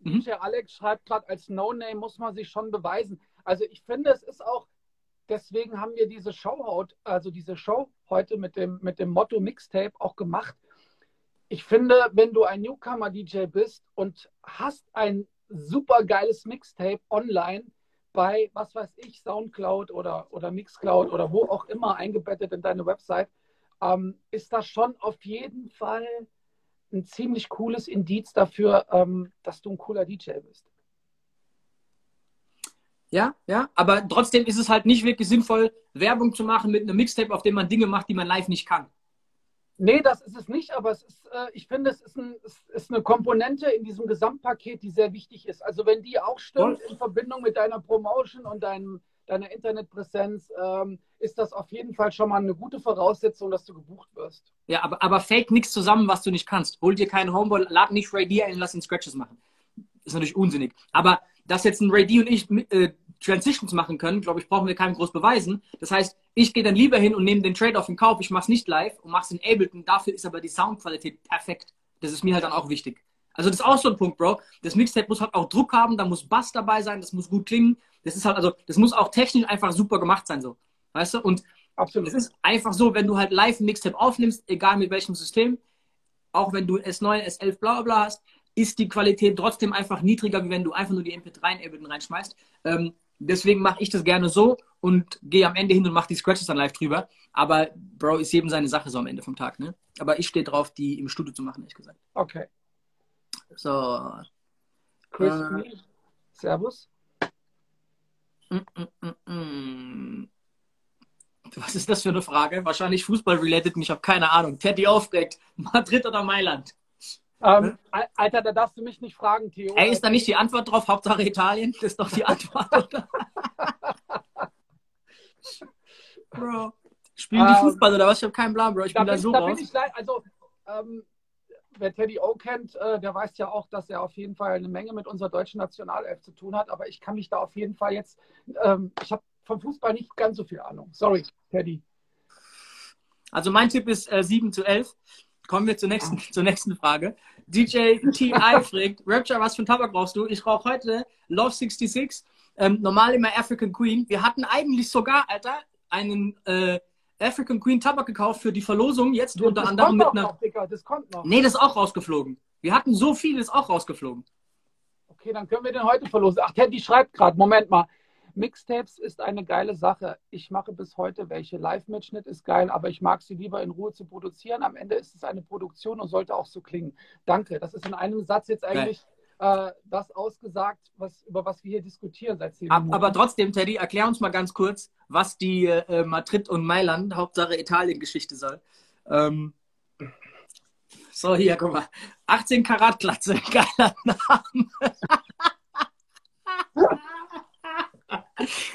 Mhm. Alex schreibt gerade, als No-Name muss man sich schon beweisen. Also ich finde, es ist auch, deswegen haben wir diese Show, also diese Show heute mit dem, mit dem Motto Mixtape auch gemacht, ich finde, wenn du ein Newcomer-DJ bist und hast ein super geiles Mixtape online bei, was weiß ich, Soundcloud oder, oder Mixcloud oder wo auch immer eingebettet in deine Website, ähm, ist das schon auf jeden Fall ein ziemlich cooles Indiz dafür, ähm, dass du ein cooler DJ bist. Ja, ja, aber trotzdem ist es halt nicht wirklich sinnvoll, Werbung zu machen mit einem Mixtape, auf dem man Dinge macht, die man live nicht kann. Nee, das ist es nicht, aber es ist, äh, ich finde, es ist, ein, es ist, eine Komponente in diesem Gesamtpaket, die sehr wichtig ist. Also wenn die auch stimmt in Verbindung mit deiner Promotion und deinem, deiner Internetpräsenz, ähm, ist das auf jeden Fall schon mal eine gute Voraussetzung, dass du gebucht wirst. Ja, aber, aber fake nichts zusammen, was du nicht kannst. Hol dir keinen Homeboy, lad nicht Ray D ein, lass ihn Scratches machen. Ist natürlich unsinnig. Aber dass jetzt ein Ray D und ich äh, Transitions machen können, glaube ich, brauchen wir keinem groß beweisen. Das heißt, ich gehe dann lieber hin und nehme den Trade-off in Kauf. Ich mache es nicht live und mache es in Ableton. Dafür ist aber die Soundqualität perfekt. Das ist mir halt dann auch wichtig. Also das ist auch so ein Punkt, Bro. Das Mixtape muss halt auch Druck haben, da muss Bass dabei sein, das muss gut klingen. Das ist halt, also, das muss auch technisch einfach super gemacht sein, so. Weißt du? Und Absolut. es ist einfach so, wenn du halt live ein Mixtape aufnimmst, egal mit welchem System, auch wenn du S9, S11, bla bla hast, ist die Qualität trotzdem einfach niedriger, wie wenn du einfach nur die MP3 in Ableton reinschmeißt. Ähm, Deswegen mache ich das gerne so und gehe am Ende hin und mache die Scratches dann live drüber. Aber Bro ist jedem seine Sache so am Ende vom Tag. Ne? Aber ich stehe drauf, die im Studio zu machen, ehrlich gesagt. Okay. So. Chris, äh, Servus. Mm, mm, mm, Was ist das für eine Frage? Wahrscheinlich Fußball-related ich habe keine Ahnung. Teddy aufregt. Madrid oder Mailand? Ähm, Alter, da darfst du mich nicht fragen, Theo. Ey, ist da nicht die Antwort drauf? Hauptsache Italien? Das ist doch die Antwort. Bro. Spielen die ähm, Fußball oder was? Ich habe keinen Plan, Bro. Ich bin da, so da raus. Leid, also, ähm, wer Teddy O kennt, äh, der weiß ja auch, dass er auf jeden Fall eine Menge mit unserer deutschen Nationalelf zu tun hat. Aber ich kann mich da auf jeden Fall jetzt, ähm, ich habe vom Fußball nicht ganz so viel Ahnung. Sorry, Teddy. Also mein Tipp ist äh, 7 zu 11. Kommen wir zur nächsten, zur nächsten Frage. DJ T.I. fragt, Rapture, was für ein Tabak brauchst du? Ich rauche heute Love 66, ähm, normal immer African Queen. Wir hatten eigentlich sogar, Alter, einen äh, African Queen Tabak gekauft für die Verlosung, jetzt das unter anderem mit einer... Noch, Digga, das kommt noch. Nee, das ist auch rausgeflogen. Wir hatten so viel, ist auch rausgeflogen. Okay, dann können wir den heute verlosen. Ach, Teddy schreibt gerade, Moment mal. Mixtapes ist eine geile Sache. Ich mache bis heute welche. Live-Mitschnitt ist geil, aber ich mag sie lieber in Ruhe zu produzieren. Am Ende ist es eine Produktion und sollte auch so klingen. Danke. Das ist in einem Satz jetzt eigentlich äh, das ausgesagt, was, über was wir hier diskutieren seit zehn Minuten. Aber trotzdem, Teddy, erklär uns mal ganz kurz, was die äh, Madrid und Mailand, Hauptsache Italien-Geschichte soll. Ähm, so, hier, guck mal. 18 Karat Glatze, geiler Name.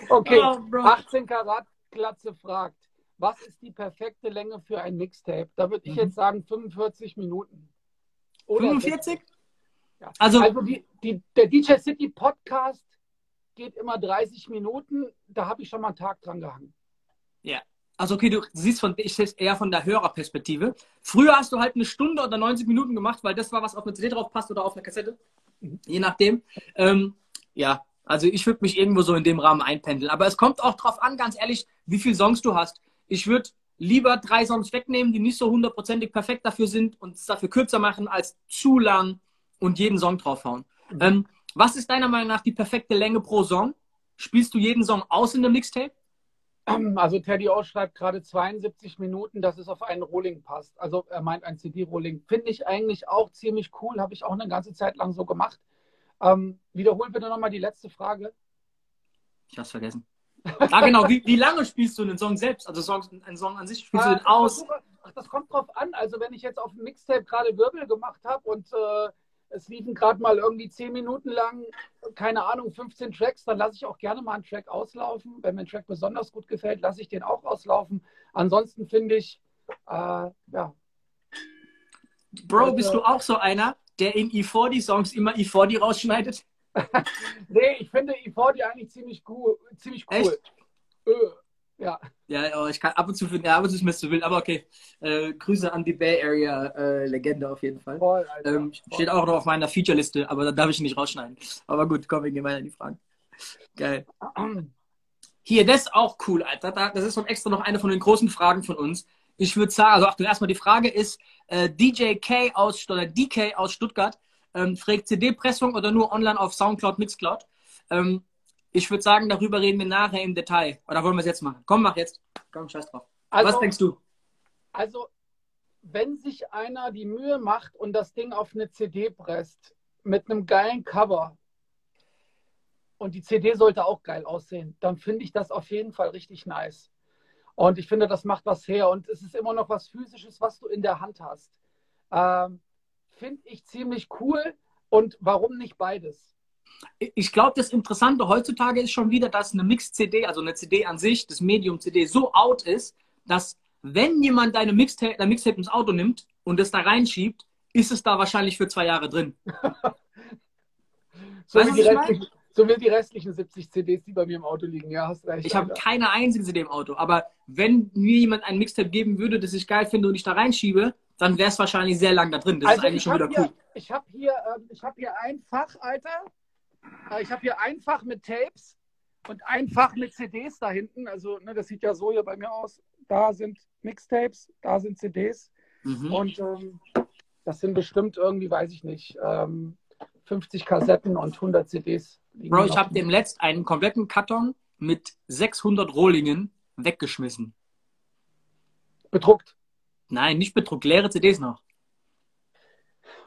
Okay, oh, 18 Karat Glatze fragt, was ist die perfekte Länge für ein Mixtape? Da würde ich mhm. jetzt sagen 45 Minuten. Oder 45? Ja. Also, also die, die, der DJ City Podcast geht immer 30 Minuten. Da habe ich schon mal einen Tag dran gehangen. Ja. Also okay, du siehst von, ich sehe eher von der Hörerperspektive. Früher hast du halt eine Stunde oder 90 Minuten gemacht, weil das war, was auf eine CD drauf passt oder auf eine Kassette. Mhm. Je nachdem. Ähm, ja, also ich würde mich irgendwo so in dem Rahmen einpendeln. Aber es kommt auch drauf an, ganz ehrlich, wie viele Songs du hast. Ich würde lieber drei Songs wegnehmen, die nicht so hundertprozentig perfekt dafür sind und es dafür kürzer machen, als zu lang und jeden Song draufhauen. Mhm. Ähm, was ist deiner Meinung nach die perfekte Länge pro Song? Spielst du jeden Song aus in der Mixtape? Also Teddy O schreibt gerade 72 Minuten, dass es auf einen Rolling passt. Also er meint ein CD-Rolling. Finde ich eigentlich auch ziemlich cool, habe ich auch eine ganze Zeit lang so gemacht. Ähm, wiederhol bitte nochmal die letzte Frage. Ich hab's vergessen. Ah, genau. Wie, wie lange spielst du einen Song selbst? Also Song, einen Song an sich spielst du Äh, den aus? versuche- Ach, das kommt drauf an. Also wenn ich jetzt auf dem Mixtape gerade Wirbel gemacht habe und äh, es liefen gerade mal irgendwie 10 Minuten lang, keine Ahnung, 15 Tracks, dann lasse ich auch gerne mal einen Track auslaufen. Wenn mir ein Track besonders gut gefällt, lasse ich den auch auslaufen. Ansonsten finde ich, äh, ja, Bro, Also- bist du auch so einer, der in E40-Songs immer E40 rausschneidet? nee, ich finde E40 eigentlich ziemlich cool. Ziemlich cool. Echt? Äh, ja. Ja, oh, ich kann ab und zu finden, ja, ab und zu ist mir zu wild, aber okay. Äh, Grüße an die Bay Area äh, Legende auf jeden Fall. Voll, Alter. Ähm, steht auch noch auf meiner Feature-Liste, aber da darf ich nicht rausschneiden. Aber gut, komm, wir gehen weiter in die Fragen. Geil. Hier, das ist auch cool, Alter. Da- Das ist noch extra noch eine von den großen Fragen von uns. Ich würde sagen, also Achtung, erstmal die Frage ist, äh, DJ K aus, oder DK aus Stuttgart, ähm, fragt CD-Pressung oder nur online auf Soundcloud, Mixcloud? Ähm, ich würde sagen, darüber reden wir nachher im Detail. Oder wollen wir es jetzt machen? Komm, mach jetzt. Komm, scheiß drauf. Also, Was denkst du? Also, wenn sich einer die Mühe macht und das Ding auf eine CD presst, mit einem geilen Cover, und die CD sollte auch geil aussehen, dann finde ich das auf jeden Fall richtig nice. Und ich finde, das macht was her. Und es ist immer noch was Physisches, was du in der Hand hast. Ähm, finde ich ziemlich cool. Und warum nicht beides? ich glaube, das Interessante heutzutage ist schon wieder, dass eine Mix-CD, also eine CD an sich, das Medium CD, so out ist, dass wenn jemand deine Mixtape, dein Mixtape ins Auto nimmt und es da reinschiebt, ist es da wahrscheinlich für zwei Jahre drin. So, Weißt wie die restlichen, so wie die restlichen 70 CDs, die bei mir im Auto liegen. Ja, hast recht. Ich habe keine einzige CD im Auto, aber wenn mir jemand ein Mixtape geben würde, das ich geil finde und ich da reinschiebe, dann wäre es wahrscheinlich sehr lang da drin. Das ist eigentlich Also ich schon wieder habe cool. hier, ich habe hier, ähm, ich hab hier ein Fach, Alter. Äh, Ich habe hier ein Fach mit Tapes und ein Fach mit CDs da hinten. Also, ne, das sieht ja so hier bei mir aus. Da sind Mixtapes, da sind CDs. Mhm. Und ähm, das sind bestimmt irgendwie, weiß ich nicht, ähm, 50 Kassetten und 100 CDs. Bro, ich habe dem letzt einen kompletten Karton mit 600 Rohlingen weggeschmissen. bedruckt. Nein, nicht bedruckt, leere CDs noch.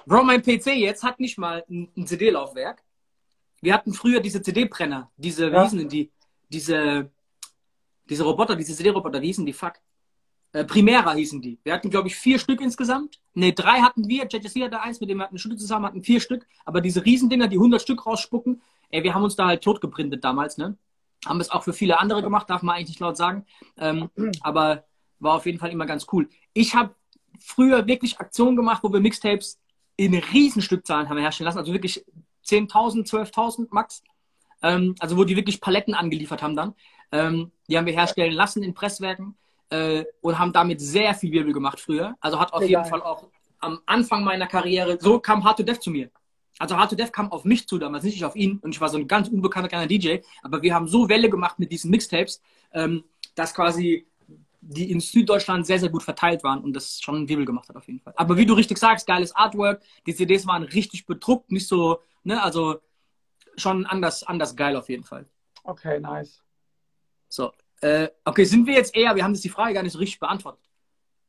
Bro, mein PC jetzt hat nicht mal ein, ein CD-Laufwerk. Wir hatten früher diese CD-Brenner, diese, wie Ja. hießen denn die? Diese, diese Roboter, diese CD-Roboter, wie hießen die? Fuck. Äh, Primera hießen die. Wir hatten, glaube ich, vier Stück insgesamt. Ne, drei hatten wir. JSC hatte eins, mit dem wir hatten eine Stunde zusammen, hatten vier Stück. Aber diese Riesendinger, die 100 Stück rausspucken, ey, wir haben uns da halt totgeprintet damals, ne? Haben es auch für viele andere gemacht, darf man eigentlich nicht laut sagen. Ähm, aber war auf jeden Fall immer ganz cool. Ich habe früher wirklich Aktionen gemacht, wo wir Mixtapes in Riesenstückzahlen haben herstellen lassen, also wirklich 10.000, 12.000 max. Ähm, also wo die wirklich Paletten angeliefert haben dann. Ähm, die haben wir herstellen lassen in Presswerken äh, und haben damit sehr viel Wirbel gemacht früher. Also hat auf Sehr jeden. Fall auch am Anfang meiner Karriere, so kam Hard to Death zu mir. Also Hard to Death kam auf mich zu, damals nicht auf ihn. Und ich war so ein ganz unbekannter kleiner DJ. Aber wir haben so Welle gemacht mit diesen Mixtapes, ähm, dass quasi die in Süddeutschland sehr, sehr gut verteilt waren und das schon einen Wirbel gemacht hat auf jeden Fall. Aber wie du richtig sagst, geiles Artwork. Die CDs waren richtig bedruckt, nicht so, ne, also schon anders, anders geil auf jeden Fall. Okay, nice. So, äh, okay, sind wir jetzt eher, wir haben jetzt die Frage gar nicht so richtig beantwortet.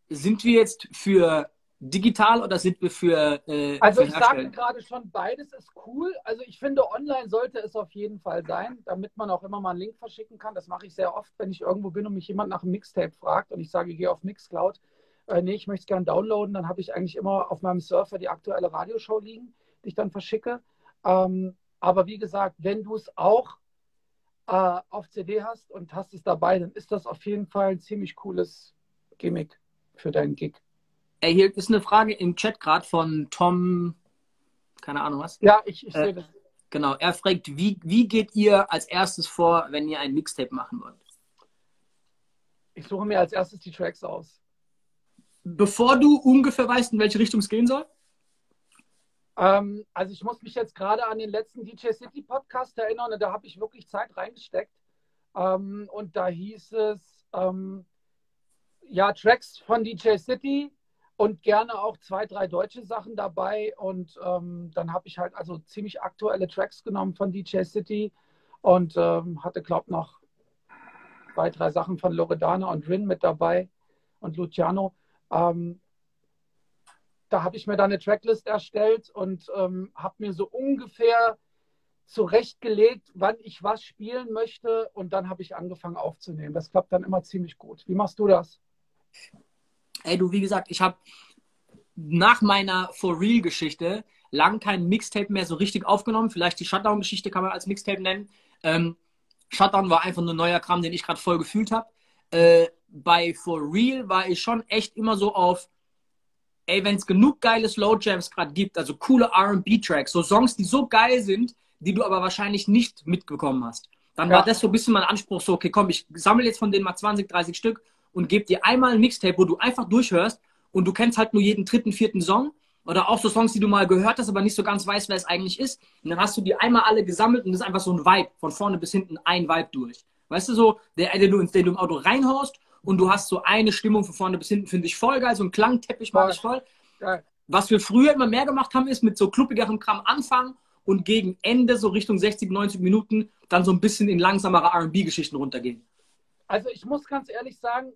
Sind wir jetzt für digital oder sind wir für, äh, Also für ich sagte gerade schon, beides ist cool. Also ich finde, online sollte es auf jeden Fall sein, damit man auch immer mal einen Link verschicken kann. Das mache ich sehr oft, wenn ich irgendwo bin und mich jemand nach einem Mixtape fragt und ich sage, ich gehe auf Mixcloud. Äh, nee, ich möchte es gerne downloaden. Dann habe ich eigentlich immer auf meinem Surfer die aktuelle Radioshow liegen, die ich dann verschicke. Ähm, aber wie gesagt, wenn du es auch äh, auf CD hast und hast es dabei, dann ist das auf jeden Fall ein ziemlich cooles Gimmick für deinen Gig. Ey, hier ist eine Frage im Chat gerade von Tom, keine Ahnung was. Ja, ich, ich Äh, sehe das. Genau, er fragt, wie, wie geht ihr als erstes vor, wenn ihr ein Mixtape machen wollt? Ich suche mir als erstes die Tracks aus. Bevor du ungefähr weißt, in welche Richtung es gehen soll? Ähm, also ich muss mich jetzt gerade an den letzten DJ City Podcast erinnern und da habe ich wirklich Zeit reingesteckt. Ähm, und da hieß es, ähm, ja, Tracks von DJ City und gerne auch zwei, drei deutsche Sachen dabei. Und ähm, dann habe ich halt also ziemlich aktuelle Tracks genommen von DJ City und ähm, hatte, glaube noch zwei, drei Sachen von Loredana und Rin mit dabei und Luciano. Ähm, da habe ich mir dann eine Tracklist erstellt und ähm, habe mir so ungefähr zurechtgelegt, wann ich was spielen möchte und dann habe ich angefangen aufzunehmen. Das klappt dann immer ziemlich gut. Wie machst du das? Ey, du, wie gesagt, ich habe nach meiner For Real-Geschichte lang kein Mixtape mehr so richtig aufgenommen. Vielleicht die Shutdown-Geschichte kann man als Mixtape nennen. Ähm, Shutdown war einfach nur neuer Kram, den ich gerade voll gefühlt habe. Äh, bei For Real war ich schon echt immer so auf, ey, wenn es genug geile Slow Jams gerade gibt, also coole RB-Tracks, so Songs, die so geil sind, die du aber wahrscheinlich nicht mitbekommen hast. Dann ja. war das so ein bisschen mein Anspruch, so, okay, komm, ich sammle jetzt von denen mal 20, 30 Stück und gebe dir einmal ein Mixtape, wo du einfach durchhörst und du kennst halt nur jeden dritten, vierten Song oder auch so Songs, die du mal gehört hast, aber nicht so ganz weißt, wer es eigentlich ist. Und dann hast du die einmal alle gesammelt und das ist einfach so ein Vibe, von vorne bis hinten ein Vibe durch. Weißt du so, der, den du, den du im Auto reinhaust und du hast so eine Stimmung von vorne bis hinten, finde ich voll geil, so ein Klangteppich mag ich voll. Geil. Was wir früher immer mehr gemacht haben, ist mit so kluppigerem Kram anfangen und gegen Ende, so Richtung 60, 90 Minuten, dann so ein bisschen in langsamere RB-Geschichten runtergehen. Also ich muss ganz ehrlich sagen,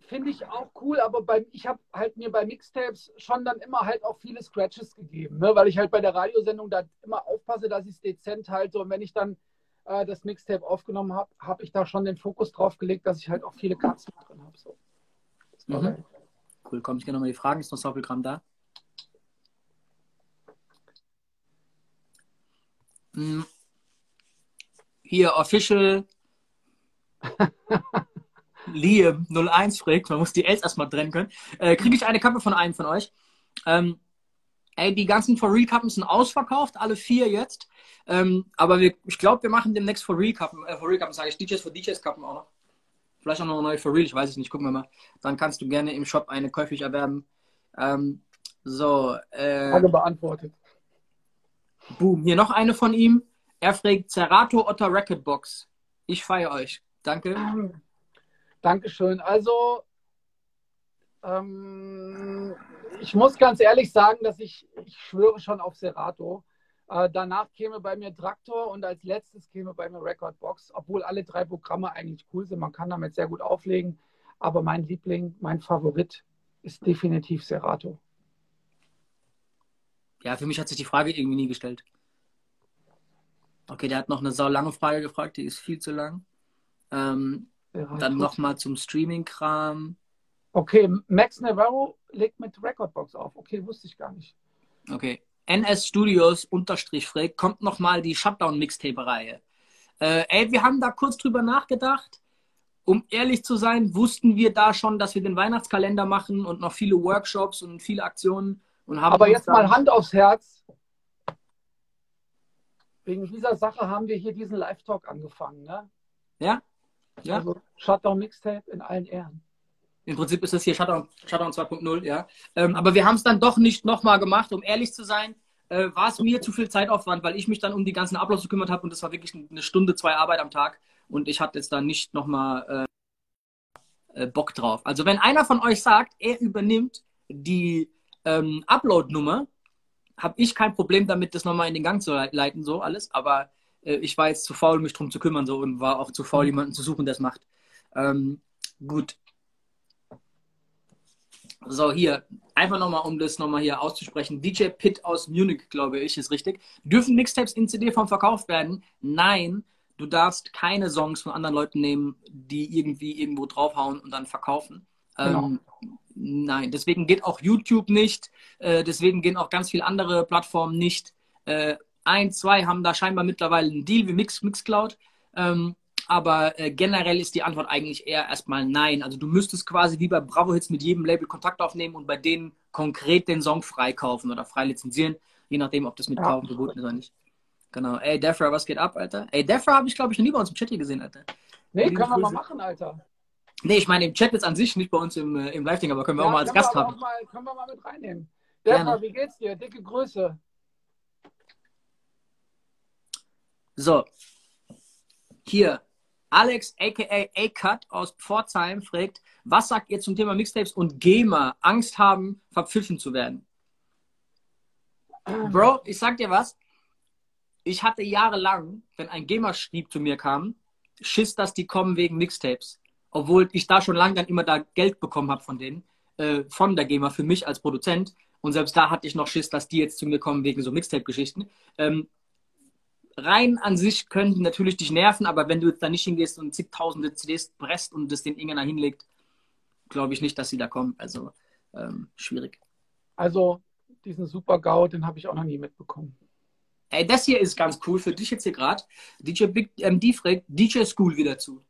finde ich auch cool, aber bei, ich habe halt mir bei Mixtapes schon dann immer halt auch viele Scratches gegeben, ne? weil ich halt bei der Radiosendung da immer aufpasse, dass ich es dezent halte. Und wenn ich dann äh, das Mixtape aufgenommen habe, habe ich da schon den Fokus drauf gelegt, dass ich halt auch viele Cuts mit drin habe. So. Mhm. Cool, komm, ich gehe nochmal die Fragen. Ist noch Doppelgramm da? Hm. Hier, Official Liam 01 fragt, man muss die Ls erstmal trennen können. Äh, Kriege ich eine Kappe von einem von euch? Ähm, ey, die ganzen For Real Kappen sind ausverkauft, alle vier jetzt. Ähm, aber wir, ich glaube, wir machen demnächst For Real Kappen, äh, For Real Kappen sage ich, DJs für DJs Kappen auch noch. Vielleicht auch noch eine neue For Real, ich weiß es nicht, gucken wir mal. Dann kannst du gerne im Shop eine käuflich erwerben. Ähm, so. Äh, Frage beantwortet. Boom. Hier noch eine von ihm. Er fragt Zerato Otter Record Box. Ich feiere euch. Danke. Dankeschön. Also, ähm, ich muss ganz ehrlich sagen, dass ich, ich schwöre schon auf Serato. Äh, danach käme bei mir Traktor und als letztes käme bei mir Recordbox, obwohl alle drei Programme eigentlich cool sind. Man kann damit sehr gut auflegen. Aber mein Liebling, mein Favorit ist definitiv Serato. Ja, für mich hat sich die Frage irgendwie nie gestellt. Okay, der hat noch eine sau lange Frage gefragt, die ist viel zu lang. Ähm, ja, dann nochmal zum Streaming-Kram. Okay, Max Navarro legt mit Recordbox auf. Okay, wusste ich gar nicht. Okay. NS Studios unterstrich Freak kommt nochmal die Shutdown-Mixtape-Reihe. Äh, ey, wir haben da kurz drüber nachgedacht. Um ehrlich zu sein, wussten wir da schon, dass wir den Weihnachtskalender machen und noch viele Workshops und viele Aktionen und haben. Aber jetzt mal Hand aufs Herz. Wegen dieser Sache haben wir hier diesen Live-Talk angefangen, ne? Ja? Ja. Also Shutdown Mixtape in allen Ehren. Im Prinzip ist das hier Shutdown, Shutdown 2.0, ja. Ähm, aber wir haben es dann doch nicht nochmal gemacht, um ehrlich zu sein. Äh, war es mir zu viel Zeitaufwand, weil ich mich dann um die ganzen Uploads gekümmert habe und das war wirklich eine Stunde, zwei Arbeit am Tag und ich hatte jetzt da nicht nochmal äh, äh, Bock drauf. Also wenn einer von euch sagt, er übernimmt die ähm, Upload-Nummer, habe ich kein Problem damit, das nochmal in den Gang zu leiten, so alles. Aber äh, ich war jetzt zu faul, mich drum zu kümmern, so und war auch zu faul, mhm. jemanden zu suchen, der es macht. Ähm, gut. So, hier, einfach nochmal, um das nochmal hier auszusprechen. DJ Pitt aus Munich, glaube ich, ist richtig. Dürfen Mixtapes in CD-Form verkauft werden? Nein, du darfst keine Songs von anderen Leuten nehmen, die irgendwie irgendwo draufhauen und dann verkaufen. Genau. Ähm, nein, deswegen geht auch YouTube nicht, äh, deswegen gehen auch ganz viele andere Plattformen nicht. Äh, ein, zwei haben da scheinbar mittlerweile einen Deal wie Mix, Mixcloud. Ähm, aber äh, generell ist die Antwort eigentlich eher erstmal nein. Also du müsstest quasi wie bei Bravo Hits mit jedem Label Kontakt aufnehmen und bei denen konkret den Song freikaufen oder frei lizenzieren, je nachdem, ob das mit Kaufen verboten ist oder nicht. Genau. Ey, Defra, was geht ab, Alter? Ey, Defra habe ich, glaube ich, noch nie bei uns im Chat hier gesehen, Alter. Nee, können wir mal machen, Alter. Nee, ich meine im Chat jetzt an sich, nicht bei uns im, äh, im Live-Ding, aber können wir ja, auch mal als Gast haben. Mal, können wir mal mit reinnehmen. Defra, wie geht's dir? Dicke Grüße. So. Hier. Alex aka A-Cut aus Pforzheim fragt, was sagt ihr zum Thema Mixtapes und Gamer Angst haben, verpfiffen zu werden? Bro, ich sag dir was. Ich hatte jahrelang, wenn ein Gamer-Schrieb zu mir kam, Schiss, dass die kommen wegen Mixtapes. Obwohl ich da schon lange dann immer da Geld bekommen habe von denen, äh, von der Gamer für mich als Produzent. Und selbst da hatte ich noch Schiss, dass die jetzt zu mir kommen wegen so Mixtape-Geschichten. Ähm, rein an sich können die natürlich dich nerven, aber wenn du jetzt da nicht hingehst und zigtausende CDs presst und das den irgendeiner hinlegt, glaube ich nicht, dass sie da kommen. Also ähm, schwierig. Also diesen Super-GAU, den habe ich auch noch nie mitbekommen. Ey, das hier ist ganz cool für dich jetzt hier gerade. DJ Big MD fragt DJ School wieder zu.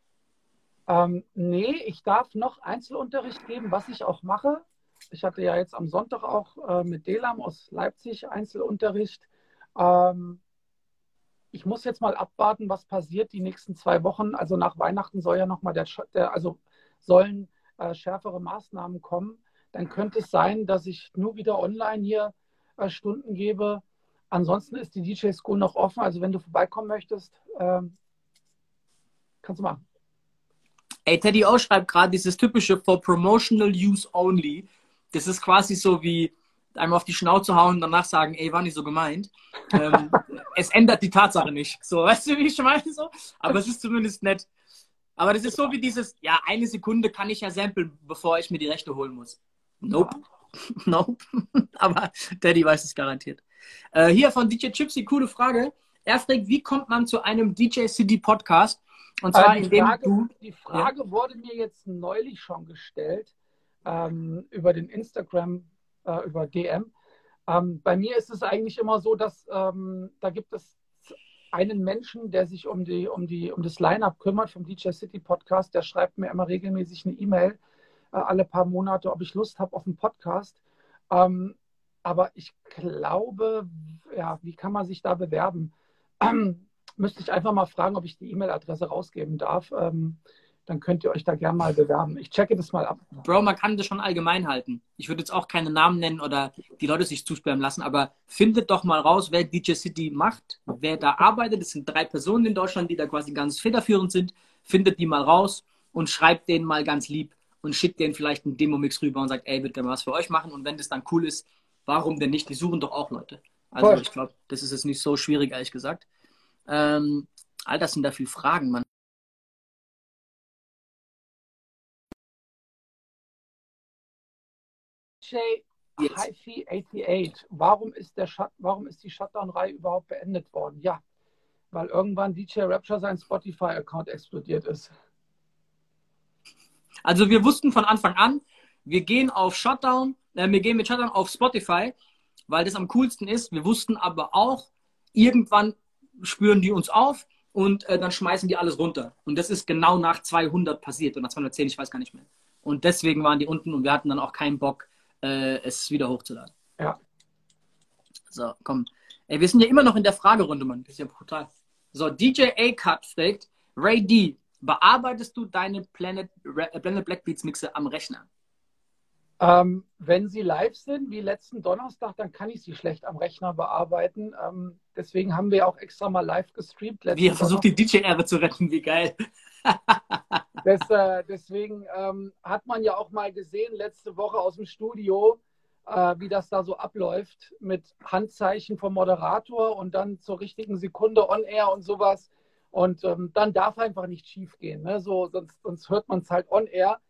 Ähm, nee, ich darf noch Einzelunterricht geben, was ich auch mache. Ich hatte ja jetzt am Sonntag auch äh, mit Delam aus Leipzig Einzelunterricht. Ähm, ich muss jetzt mal abwarten, was passiert die nächsten zwei Wochen. Also nach Weihnachten soll ja nochmal der, der, also sollen äh, schärfere Maßnahmen kommen. Dann könnte es sein, dass ich nur wieder online hier äh, Stunden gebe. Ansonsten ist die DJ School noch offen. Also wenn du vorbeikommen möchtest, ähm, kannst du machen. Ey, Teddy O schreibt gerade dieses typische for promotional use only. Das ist quasi so wie einmal auf die Schnauze hauen und danach sagen, ey, war nicht so gemeint. ähm, es ändert die Tatsache nicht. So, weißt du, wie ich meine? So? Aber es ist zumindest nett. Aber das ist so wie dieses, ja, eine Sekunde kann ich ja samplen, bevor ich mir die Rechte holen muss. Nope. Ja. nope. Aber Daddy weiß es garantiert. Äh, hier von DJ Chipsy, coole Frage. Er fragt, wie kommt man zu einem DJ City Podcast? Und zwar, äh, die, Frage, du, die Frage ja. wurde mir jetzt neulich schon gestellt ähm, über den Instagram, äh, über DM. Ähm, bei mir ist es eigentlich immer so, dass ähm, da gibt es einen Menschen, der sich um, die, um, die, um das Line-Up kümmert vom DJ City Podcast. Der schreibt mir immer regelmäßig eine E-Mail äh, alle paar Monate, ob ich Lust habe auf einen Podcast. Ähm, aber ich glaube, ja, wie kann man sich da bewerben? Müsste ich einfach mal fragen, ob ich die E-Mail-Adresse rausgeben darf. Ähm, dann könnt ihr euch da gerne mal bewerben. Ich checke das mal ab. Bro, man kann das schon allgemein halten. Ich würde jetzt auch keine Namen nennen oder die Leute sich zusperren lassen, aber findet doch mal raus, wer DJ City macht, wer da arbeitet. Es sind drei Personen in Deutschland, die da quasi ganz federführend sind. Findet die mal raus und schreibt denen mal ganz lieb und schickt denen vielleicht einen Demo-Mix rüber und sagt, ey, wird gerne was für euch machen. Und wenn das dann cool ist, warum denn nicht? Die suchen doch auch Leute. Also Voll. ich glaube, das ist jetzt nicht so schwierig, ehrlich gesagt. Ähm, all das sind da viele Fragen, man. HiFi 88, warum ist, der Shut, warum ist die Shutdown-Reihe überhaupt beendet worden? Ja, weil irgendwann DJ Rapture sein Spotify-Account explodiert ist. Also wir wussten von Anfang an, wir gehen auf Shutdown, äh, wir gehen mit Shutdown auf Spotify, weil das am coolsten ist. Wir wussten aber auch, irgendwann spüren die uns auf und äh, dann schmeißen die alles runter. Und das ist genau nach 200 passiert oder nach 210, ich weiß gar nicht mehr. Und deswegen waren die unten und wir hatten dann auch keinen Bock, äh, es wieder hochzuladen. Ja. So, komm. Ey, wir sind ja immer noch in der Fragerunde, Mann. Das ist ja brutal. So, DJ A-Cut fragt, Ray D, bearbeitest du deine Planet, äh, Planet Black Beats Mixe am Rechner? Ähm, wenn sie live sind, wie letzten Donnerstag, dann kann ich sie schlecht am Rechner bearbeiten. Ähm, deswegen haben wir auch extra mal live gestreamt. Wie er versucht, die DJ-Ehre zu retten, wie geil. das, äh, deswegen ähm, hat man ja auch mal gesehen, letzte Woche aus dem Studio, äh, wie das da so abläuft mit Handzeichen vom Moderator und dann zur richtigen Sekunde on-air und sowas. Und ähm, dann darf einfach nicht schief gehen. Ne? So, sonst, sonst hört man es halt on-air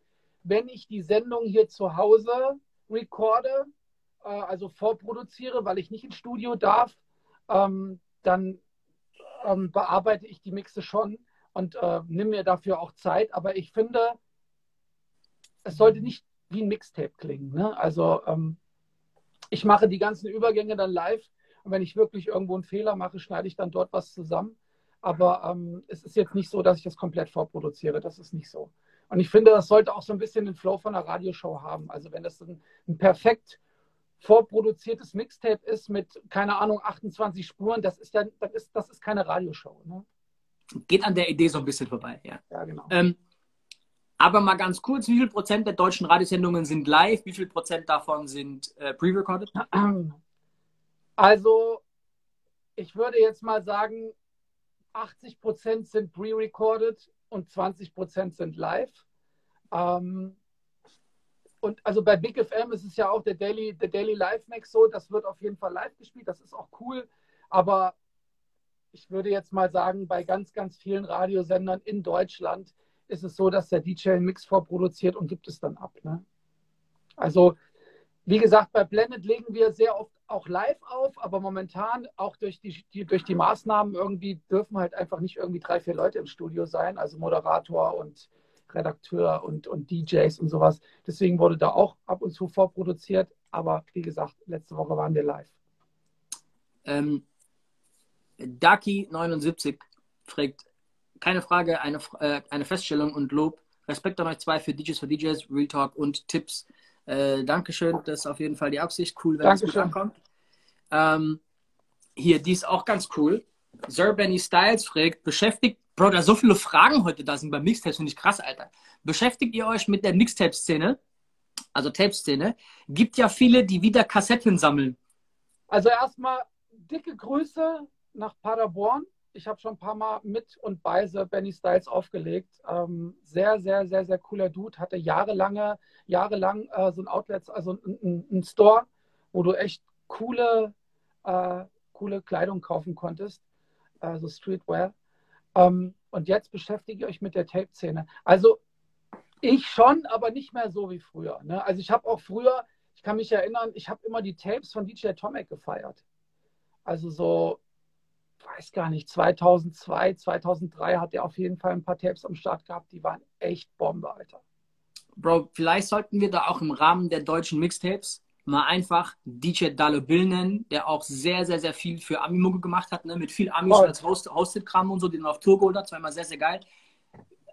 wenn ich die Sendung hier zu Hause recorde, äh, also vorproduziere, weil ich nicht ins Studio darf, ähm, dann ähm, bearbeite ich die Mixe schon und äh, nehme mir dafür auch Zeit. Aber ich finde, es sollte nicht wie ein Mixtape klingen. Ne? Also ähm, ich mache die ganzen Übergänge dann live und wenn ich wirklich irgendwo einen Fehler mache, schneide ich dann dort was zusammen. Aber ähm, es ist jetzt nicht so, dass ich das komplett vorproduziere. Das ist nicht so. Und ich finde, das sollte auch so ein bisschen den Flow von einer Radioshow haben. Also wenn das ein, ein perfekt vorproduziertes Mixtape ist mit, keine Ahnung, 28 Spuren, das ist ja, das ist, das ist keine Radioshow. Ne? Geht an der Idee so ein bisschen vorbei, ja. Ja, genau. Ähm, aber mal ganz kurz, wie viel Prozent der deutschen Radiosendungen sind live? Wie viel Prozent davon sind äh, pre-recorded? Also, ich würde jetzt mal sagen, 80 Prozent sind pre-recorded, und 20 Prozent sind live. Ähm, und also bei Big FM ist es ja auch der Daily, der Daily Live Mix so, das wird auf jeden Fall live gespielt, das ist auch cool. Aber ich würde jetzt mal sagen, bei ganz, ganz vielen Radiosendern in Deutschland ist es so, dass der DJ einen Mix vorproduziert und gibt es dann ab. Ne? Also, wie gesagt, bei Blended legen wir sehr oft auch live auf, aber momentan auch durch die, die, durch die Maßnahmen irgendwie dürfen halt einfach nicht irgendwie drei, vier Leute im Studio sein, also Moderator und Redakteur und, und DJs und sowas. Deswegen wurde da auch ab und zu vorproduziert, aber wie gesagt, letzte Woche waren wir live. Ähm, Daki79 fragt, keine Frage, eine, äh, eine Feststellung und Lob. Respekt an euch zwei für DJs für DJs, Real Talk und Tipps. Äh, Dankeschön, das ist auf jeden Fall die Absicht. Cool, wenn Dankeschön. es gut ankommt. Ähm, hier, die ist auch ganz cool. Sir Benny Styles fragt, beschäftigt, Bro, da so viele Fragen heute da sind beim Mixtapes, finde ich krass, Alter. Beschäftigt ihr euch mit der Mixtape-Szene? Also Tape-Szene? Gibt ja viele, die wieder Kassetten sammeln. Also erstmal dicke Grüße nach Paderborn. Ich habe schon ein paar Mal mit und bei The Benny Styles aufgelegt. Ähm, sehr, sehr, sehr, sehr cooler Dude. Hatte jahrelange, jahrelang äh, so ein Outlet, also ein, ein, Store, wo du echt coole, äh, coole Kleidung kaufen konntest. Also Streetwear. Ähm, und jetzt beschäftige ich euch mit der Tape-Szene. Also ich schon, aber nicht mehr so wie früher. Ne? Also ich habe auch früher, ich kann mich erinnern, ich habe immer die Tapes von DJ Tomek gefeiert. Also so, weiß gar nicht, 2002, 2003 hat er auf jeden Fall ein paar Tapes am Start gehabt, die waren echt Bombe, Alter. Bro, vielleicht sollten wir da auch im Rahmen der deutschen Mixtapes mal einfach DJ Dalo Bill nennen, der auch sehr, sehr, sehr viel für Ami-Mucke gemacht hat, ne? mit viel Amis oh. als Host Hosted-Kram und so, den auf Tour geholt hat, zweimal sehr, sehr geil.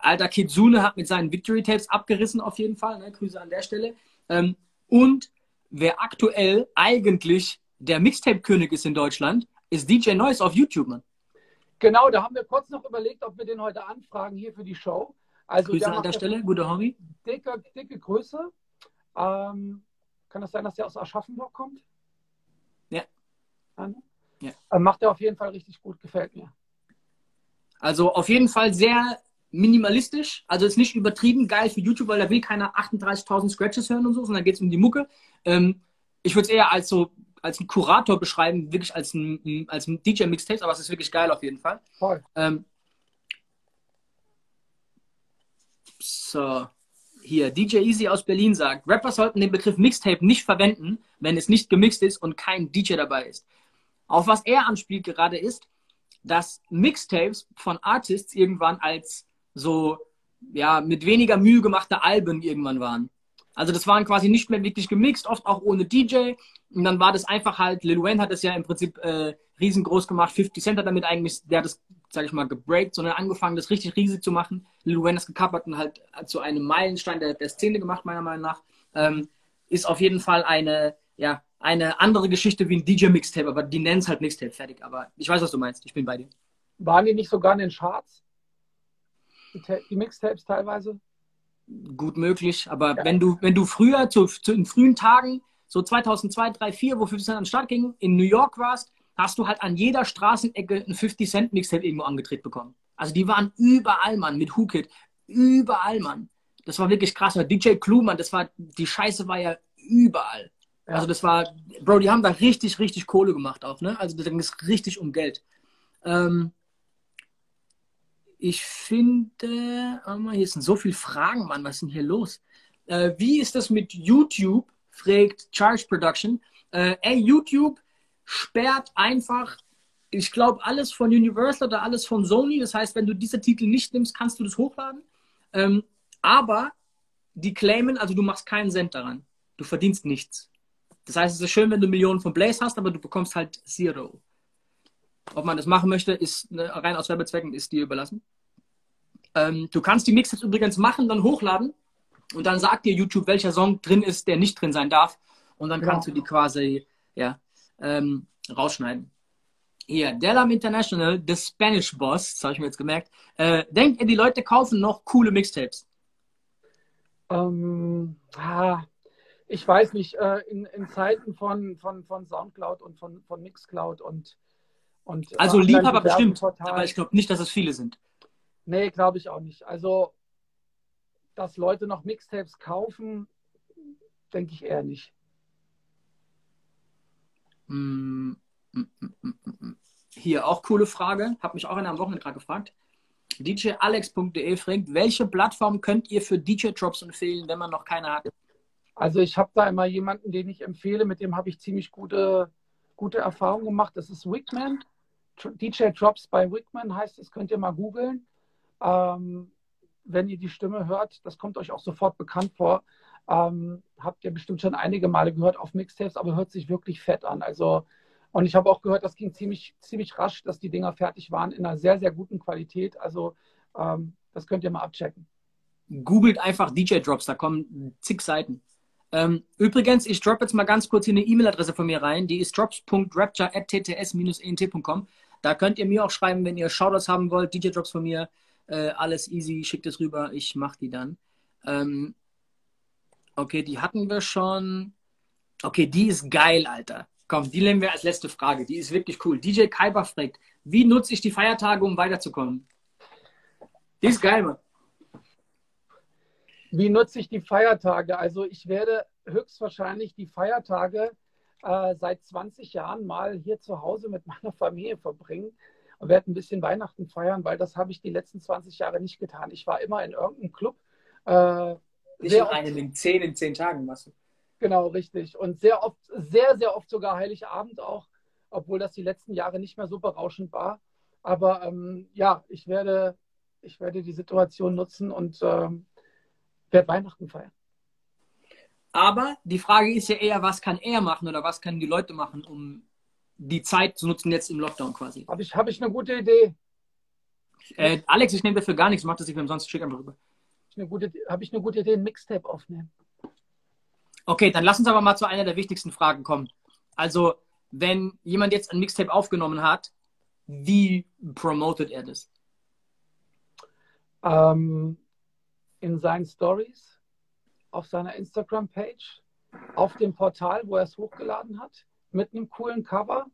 Alter Kitsune hat mit seinen Victory-Tapes abgerissen auf jeden Fall, ne? Grüße an der Stelle. Ähm, und wer aktuell eigentlich der Mixtape-König ist in Deutschland, ist DJ Noise auf YouTube, Mann. Genau, da haben wir kurz noch überlegt, ob wir den heute anfragen hier für die Show. Also Grüße an der Stelle, guter Homie. Dicke, dicke Grüße. Ähm, kann das sein, dass der aus Aschaffenburg kommt? Ja. ja. Äh, macht er auf jeden Fall richtig gut, gefällt mir. Also auf jeden Fall sehr minimalistisch, also ist nicht übertrieben geil für YouTube, weil da will keiner 38.000 Scratches hören und so, sondern geht es um die Mucke. Ähm, ich würde es eher als so als ein Kurator beschreiben, wirklich als ein, als ein DJ-Mixtape, aber es ist wirklich geil auf jeden Fall. Voll. Ähm, so hier, DJ Easy aus Berlin sagt, Rapper sollten den Begriff Mixtape nicht verwenden, wenn es nicht gemixt ist und kein DJ dabei ist. Auf was er anspielt gerade ist, dass Mixtapes von Artists irgendwann als so, ja, mit weniger Mühe gemachte Alben irgendwann waren. Also das waren quasi nicht mehr wirklich gemixt, oft auch ohne DJ. Und dann war das einfach halt, Lil Wayne hat das ja im Prinzip äh, riesengroß gemacht. 50 Cent hat damit eigentlich, der hat das, sag ich mal, gebreakt, sondern angefangen, das richtig riesig zu machen. Lil Wayne das gekappert und halt zu einem Meilenstein der, der Szene gemacht, meiner Meinung nach. Ähm, ist auf jeden Fall eine, ja, eine andere Geschichte wie ein DJ-Mixtape, aber die nennen es halt Mixtape, fertig. Aber ich weiß, was du meinst. Ich bin bei dir. Waren die nicht sogar in den Charts? Die, die Mixtapes teilweise? Gut möglich, aber ja. wenn du, wenn du früher, zu, zu in frühen Tagen, so 2002, 2003, 2004, wo 50 Cent an den Start ging, in New York warst, hast du halt an jeder Straßenecke ein 50 Cent Mixtape irgendwo angedreht bekommen. Also die waren überall, Mann, mit Hookit. Überall, Mann. Das war wirklich krass. DJ Clue, Mann, das war, die Scheiße war ja überall. Ja. Also das war, Bro, die haben da richtig, richtig Kohle gemacht auch, ne? Also da ging es richtig um Geld. Ähm, ich finde, oh hier sind so viele Fragen, Mann, was ist denn hier los? Äh, wie ist das mit YouTube? fragt Charge Production. Äh, ey, YouTube sperrt einfach, ich glaube, alles von Universal oder alles von Sony. Das heißt, wenn du diese Titel nicht nimmst, kannst du das hochladen. Ähm, aber die claimen, also du machst keinen Cent daran. Du verdienst nichts. Das heißt, es ist schön, wenn du Millionen von Blaze hast, aber du bekommst halt Zero. Ob man das machen möchte, ist ne, rein aus Werbezwecken, ist dir überlassen. Ähm, du kannst die Mixes übrigens machen, dann hochladen und dann sagt dir YouTube, welcher Song drin ist, der nicht drin sein darf. Und dann kannst ja. du die quasi ja, ähm, rausschneiden. Hier, Delam International, The Spanish Boss, das habe ich mir jetzt gemerkt. Äh, denkt ihr, die Leute kaufen noch coole Mixtapes? Ähm, ah, ich weiß nicht, äh, in, in, Zeiten von, von, von Soundcloud und von, von Mixcloud und, und Also Liebhaber bestimmt, aber ich glaube nicht, dass es viele sind. Nee, glaube ich auch nicht. Also, dass Leute noch Mixtapes kaufen, denke ich eher nicht. Mm, mm, mm, Hier auch coole Frage, habe mich auch einer am Wochenende gerade gefragt. DJAlex.de fragt, welche Plattform könnt ihr für DJ-Drops empfehlen, wenn man noch keine hat? Also ich habe da immer jemanden, den ich empfehle, mit dem habe ich ziemlich gute gute Erfahrungen gemacht. Das ist Wigman. DJ Drops bei Wigman heißt es, könnt ihr mal googeln. Ähm, wenn ihr die Stimme hört, das kommt euch auch sofort bekannt vor. Ähm, habt ihr bestimmt schon einige Male gehört auf Mixtapes, aber hört sich wirklich fett an. Also, und ich habe auch gehört, das ging ziemlich, ziemlich rasch, dass die Dinger fertig waren in einer sehr, sehr guten Qualität. Also, ähm, das könnt ihr mal abchecken. Googelt einfach DJ Drops, da kommen zig Seiten. Ähm, übrigens, ich droppe jetzt mal ganz kurz hier eine E-Mail-Adresse von mir rein. Die ist drops.rapture.tts-ent.com. Da könnt ihr mir auch schreiben, wenn ihr Shoutouts haben wollt, DJ-Drops von mir. Äh, alles easy, schickt es rüber, ich mache die dann. Ähm, okay, die hatten wir schon. Okay, die ist geil, Alter. Komm, die nehmen wir als letzte Frage. Die ist wirklich cool. DJ Kaiber fragt, wie nutze ich die Feiertage, um weiterzukommen? Die ist geil, Mann. Wie nutze ich die Feiertage? Also ich werde höchstwahrscheinlich die Feiertage äh, seit 20 Jahren mal hier zu Hause mit meiner Familie verbringen und werde ein bisschen Weihnachten feiern, weil das habe ich die letzten 20 Jahre nicht getan. Ich war immer in irgendeinem Club. Äh, nicht in einem, in zehn, in zehn Tagen machst du. Genau, richtig. Und sehr oft, sehr, sehr oft sogar Heiligabend auch, obwohl das die letzten Jahre nicht mehr so berauschend war. Aber ähm, ja, ich werde, ich werde die Situation nutzen und ähm, werde Weihnachten feiern. Aber die Frage ist ja eher, was kann er machen oder was können die Leute machen, um die Zeit zu nutzen jetzt im Lockdown quasi? Habe ich, hab ich eine gute Idee. Äh, Alex, ich nehme dafür gar nichts, mach das nicht umsonst, schick einfach rüber. Habe ich eine gute Idee, ein Mixtape aufnehmen. Okay, dann lass uns aber mal zu einer der wichtigsten Fragen kommen. Also, wenn jemand jetzt ein Mixtape aufgenommen hat, wie promotet er das? Ähm, in seinen Stories, auf seiner Instagram-Page, auf dem Portal, wo er es hochgeladen hat, mit einem coolen Cover,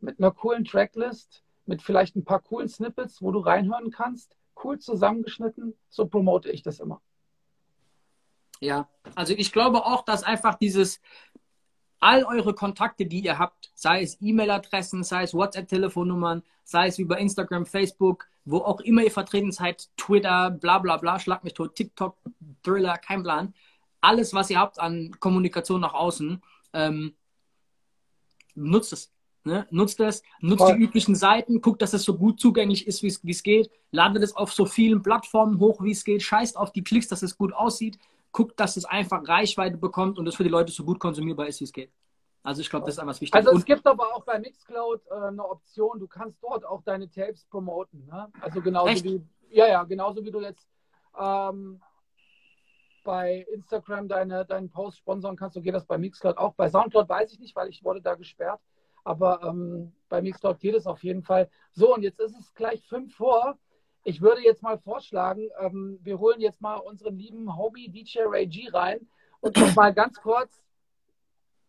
mit einer coolen Tracklist, mit vielleicht ein paar coolen Snippets, wo du reinhören kannst, cool zusammengeschnitten. So promote ich das immer. Ja, also ich glaube auch, dass einfach dieses, all eure Kontakte, die ihr habt, sei es E-Mail-Adressen, sei es WhatsApp-Telefonnummern, sei es über Instagram, Facebook, wo auch immer ihr vertreten seid, Twitter, bla bla bla, schlag mich tot, TikTok, Thriller, kein Plan. Alles, was ihr habt an Kommunikation nach außen, ähm, nutzt es. Ne? Nutzt es, nutzt Voll. die üblichen Seiten, guckt, dass es so gut zugänglich ist, wie es geht, ladet es auf so vielen Plattformen hoch, wie es geht, scheißt auf die Klicks, dass es gut aussieht, guckt, dass es einfach Reichweite bekommt und es für die Leute so gut konsumierbar ist, wie es geht. Also ich glaube, das ist einfach wichtig. Also es gibt aber auch bei Mixcloud äh, eine Option, du kannst dort auch deine Tapes promoten. Ne? Also genauso Echt? wie, ja, ja, genauso wie du jetzt ähm, bei Instagram deine, deinen Post sponsern kannst, so geht das bei Mixcloud auch. Bei Soundcloud weiß ich nicht, weil ich wurde da gesperrt. Aber ähm, bei Mixcloud geht es auf jeden Fall. So, und jetzt ist es gleich fünf vor. Ich würde jetzt mal vorschlagen, ähm, wir holen jetzt mal unseren lieben Hobby DJ Ray G rein und noch mal ganz kurz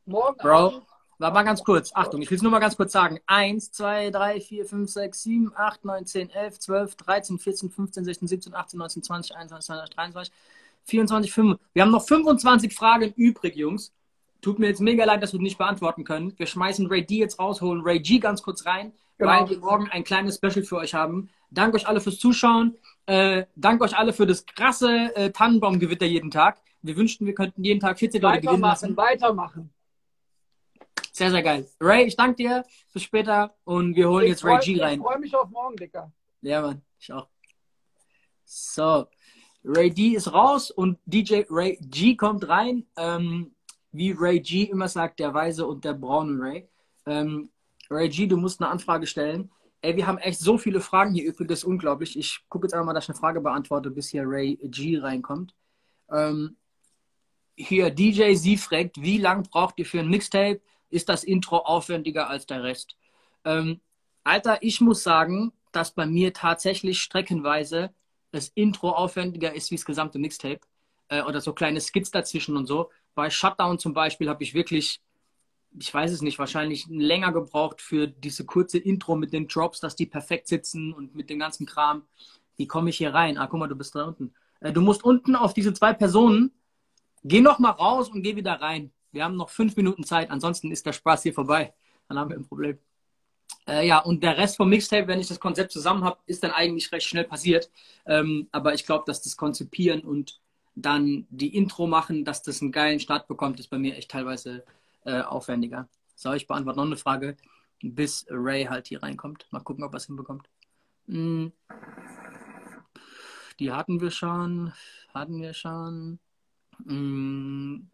morgen Bro, Abend, war mal ganz kurz. Achtung, ich will es nur mal ganz kurz sagen. 1, 2, 3, 4, 5, 6, 7, 8, 9, 10, 11, 12, 13, 14, 15, 16, 17, 18, 19, 20, 21, 22, 23, 24, 25. Wir haben noch 25 Fragen übrig, Jungs. Tut mir jetzt mega leid, dass wir nicht beantworten können. Wir schmeißen Ray D jetzt rausholen, Ray G ganz kurz rein, genau. weil wir morgen ein kleines Special für euch haben. Danke euch alle fürs Zuschauen. Äh, danke euch alle für das krasse äh, Tannenbaumgewitter jeden Tag. Wir wünschten, wir könnten jeden Tag 14 Leute gewinnen lassen. Weitermachen. Sehr, sehr geil. Ray, ich danke dir. Bis später. Und wir holen ich jetzt Ray G rein. Ich freue mich auf morgen, Dicker. Ja, Mann. Ich auch. So. Ray D ist raus und DJ Ray G kommt rein. Ähm, wie Ray G immer sagt, der Weise und der braune Ray. Ähm, Ray G, du musst eine Anfrage stellen. Ey, wir haben echt so viele Fragen hier übrig, das ist unglaublich. Ich gucke jetzt einmal, dass ich eine Frage beantworte, bis hier Ray G reinkommt. Ähm, hier DJ Sie fragt, wie lang braucht ihr für ein Mixtape? Ist das Intro aufwendiger als der Rest? Ähm, Alter, ich muss sagen, dass bei mir tatsächlich streckenweise das Intro aufwendiger ist wie das gesamte Mixtape. Äh, oder so kleine Skits dazwischen und so. Bei Shutdown zum Beispiel habe ich wirklich ich weiß es nicht, wahrscheinlich länger gebraucht für diese kurze Intro mit den Drops, dass die perfekt sitzen und mit dem ganzen Kram. Wie komme ich hier rein? Ah, guck mal, du bist da unten. Äh, du musst unten auf diese zwei Personen, geh noch mal raus und geh wieder rein. Wir haben noch fünf Minuten Zeit, ansonsten ist der Spaß hier vorbei. Dann haben wir ein Problem. Äh, ja, und der Rest vom Mixtape, wenn ich das Konzept zusammen habe, ist dann eigentlich recht schnell passiert. Ähm, aber ich glaube, dass das Konzipieren und dann die Intro machen, dass das einen geilen Start bekommt, ist bei mir echt teilweise äh, aufwendiger. So, ich beantworte noch eine Frage, bis Ray halt hier reinkommt. Mal gucken, ob er es hinbekommt. Hm. Die hatten wir schon. Hatten wir schon. Hm.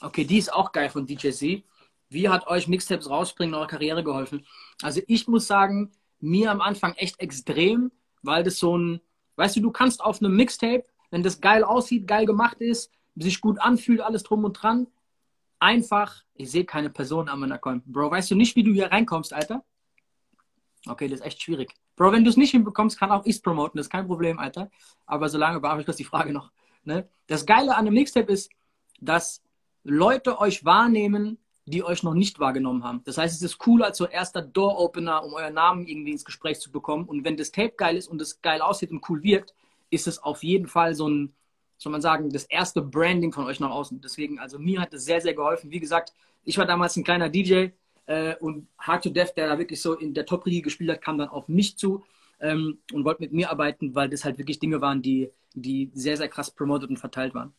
Okay, die ist auch geil von DJ Z. Wie hat euch Mixtapes rausbringen in eurer Karriere geholfen? Also ich muss sagen, mir am Anfang echt extrem, weil das so ein, weißt du, du kannst auf einem Mixtape, wenn das geil aussieht, geil gemacht ist, sich gut anfühlt, alles drum und dran, einfach, ich sehe keine Person an meiner Account. Bro, weißt du nicht, wie du hier reinkommst, Alter? Okay, das ist echt schwierig. Bro, wenn du es nicht hinbekommst, kann auch ich promoten, das ist kein Problem, Alter. Aber solange beantworte ich kurz die Frage noch. Ne? Das Geile an einem Mixtape ist, dass Leute euch wahrnehmen, die euch noch nicht wahrgenommen haben. Das heißt, es ist cool als so erster Door-Opener, um euren Namen irgendwie ins Gespräch zu bekommen. Und wenn das Tape geil ist und es geil aussieht und cool wirkt, ist es auf jeden Fall so ein, soll man sagen, das erste Branding von euch nach außen. Deswegen, also mir hat es sehr, sehr geholfen. Wie gesagt, ich war damals ein kleiner DJ äh, und Hard to Death, der da wirklich so in der Top-Riege gespielt hat, kam dann auf mich zu ähm, und wollte mit mir arbeiten, weil das halt wirklich Dinge waren, die, die sehr, sehr krass promoted und verteilt waren.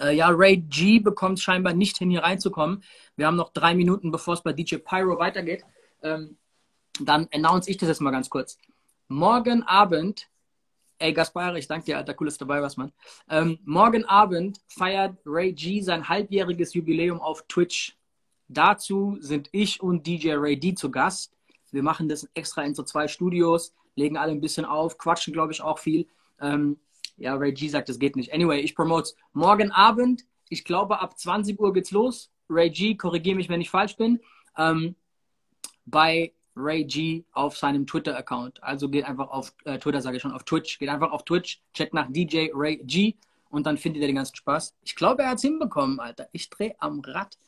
Äh, ja, Ray G bekommt scheinbar nicht hin, hier reinzukommen. Wir haben noch drei Minuten, bevor es bei DJ Pyro weitergeht. Ähm, dann announce ich das jetzt mal ganz kurz. Morgen Abend, ey Gaspar, ich danke dir, Alter, cool, dass du dabei warst, Mann. Ähm, morgen Abend feiert Ray G sein halbjähriges Jubiläum auf Twitch. Dazu sind ich und DJ Ray D zu Gast. Wir machen das extra in so zwei Studios, legen alle ein bisschen auf, quatschen, glaube ich, auch viel. Ähm, ja, Ray G sagt, das geht nicht. Anyway, ich promote morgen Abend. Ich glaube, ab 20 Uhr geht's los. Ray G, korrigiere mich, wenn ich falsch bin. Ähm, bei Ray G auf seinem Twitter-Account. Also geht einfach auf äh, Twitter, sage ich schon, auf Twitch. Geht einfach auf Twitch, checkt nach DJ Ray G und dann findet ihr den ganzen Spaß. Ich glaube, er hat es hinbekommen, Alter. Ich drehe am Rad.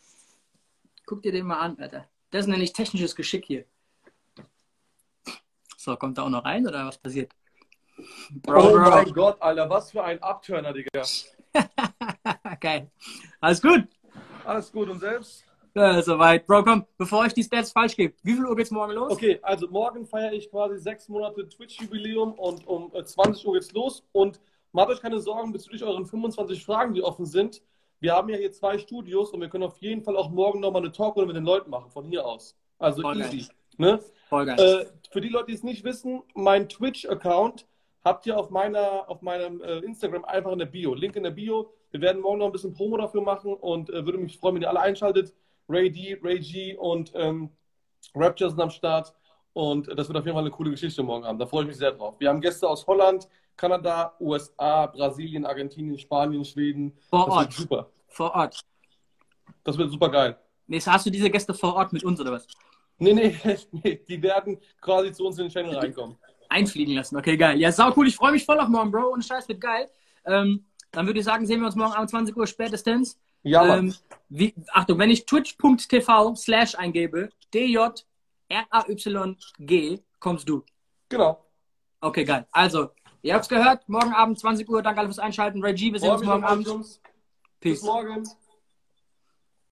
Guck dir den mal an, Alter. Das nenne ich technisches Geschick hier. So, kommt er auch noch rein oder was passiert? Bro, oh Bro. mein Gott, Alter, was für ein Abturner, Digga. Geil. Alles gut? Alles gut und selbst? Ja, soweit. Bro, komm, bevor ich die Stats falsch gebe, wie viel Uhr geht's morgen los? Okay, also morgen feiere ich quasi sechs Monate Twitch-Jubiläum und um 20 äh, Uhr geht's los. Und macht euch keine Sorgen bezüglich euren 25 Fragen, die offen sind. Wir haben ja hier zwei Studios und wir können auf jeden Fall auch morgen nochmal eine Talkrunde mit den Leuten machen, von hier aus. Also Voll easy. Ne? Voll geil. Äh, für die Leute, die es nicht wissen, mein Twitch-Account habt ihr auf, meiner, auf meinem äh, Instagram einfach in der Bio. Link in der Bio. Wir werden morgen noch ein bisschen Promo dafür machen und äh, würde mich freuen, wenn ihr alle einschaltet. Ray D, Ray G und ähm, Rapture sind am Start. Und das wird auf jeden Fall eine coole Geschichte morgen haben. Da freue ich mich sehr drauf. Wir haben Gäste aus Holland, Kanada, USA, Brasilien, Argentinien, Spanien, Schweden. Vor das Ort. super. Vor Ort. Das wird super geil. Nee, hast du diese Gäste vor Ort mit uns oder was? Nee, nee, nee. Die werden quasi zu uns in den Channel reinkommen einfliegen lassen. Okay, geil. Ja, sau cool. Ich freue mich voll auf morgen, Bro. Und Scheiß wird geil. Ähm, dann würde ich sagen, sehen wir uns morgen um 20 Uhr spätestens. Ja, ähm, wie, Achtung, wenn ich twitch.tv slash eingebe, D-J-R-A-Y-G, kommst du. Genau. Okay, geil. Also, ihr habt's gehört. Morgen Abend 20 Uhr. Danke alle fürs Einschalten. Reggie, wir sehen uns morgen Abend. Peace. Bis morgen.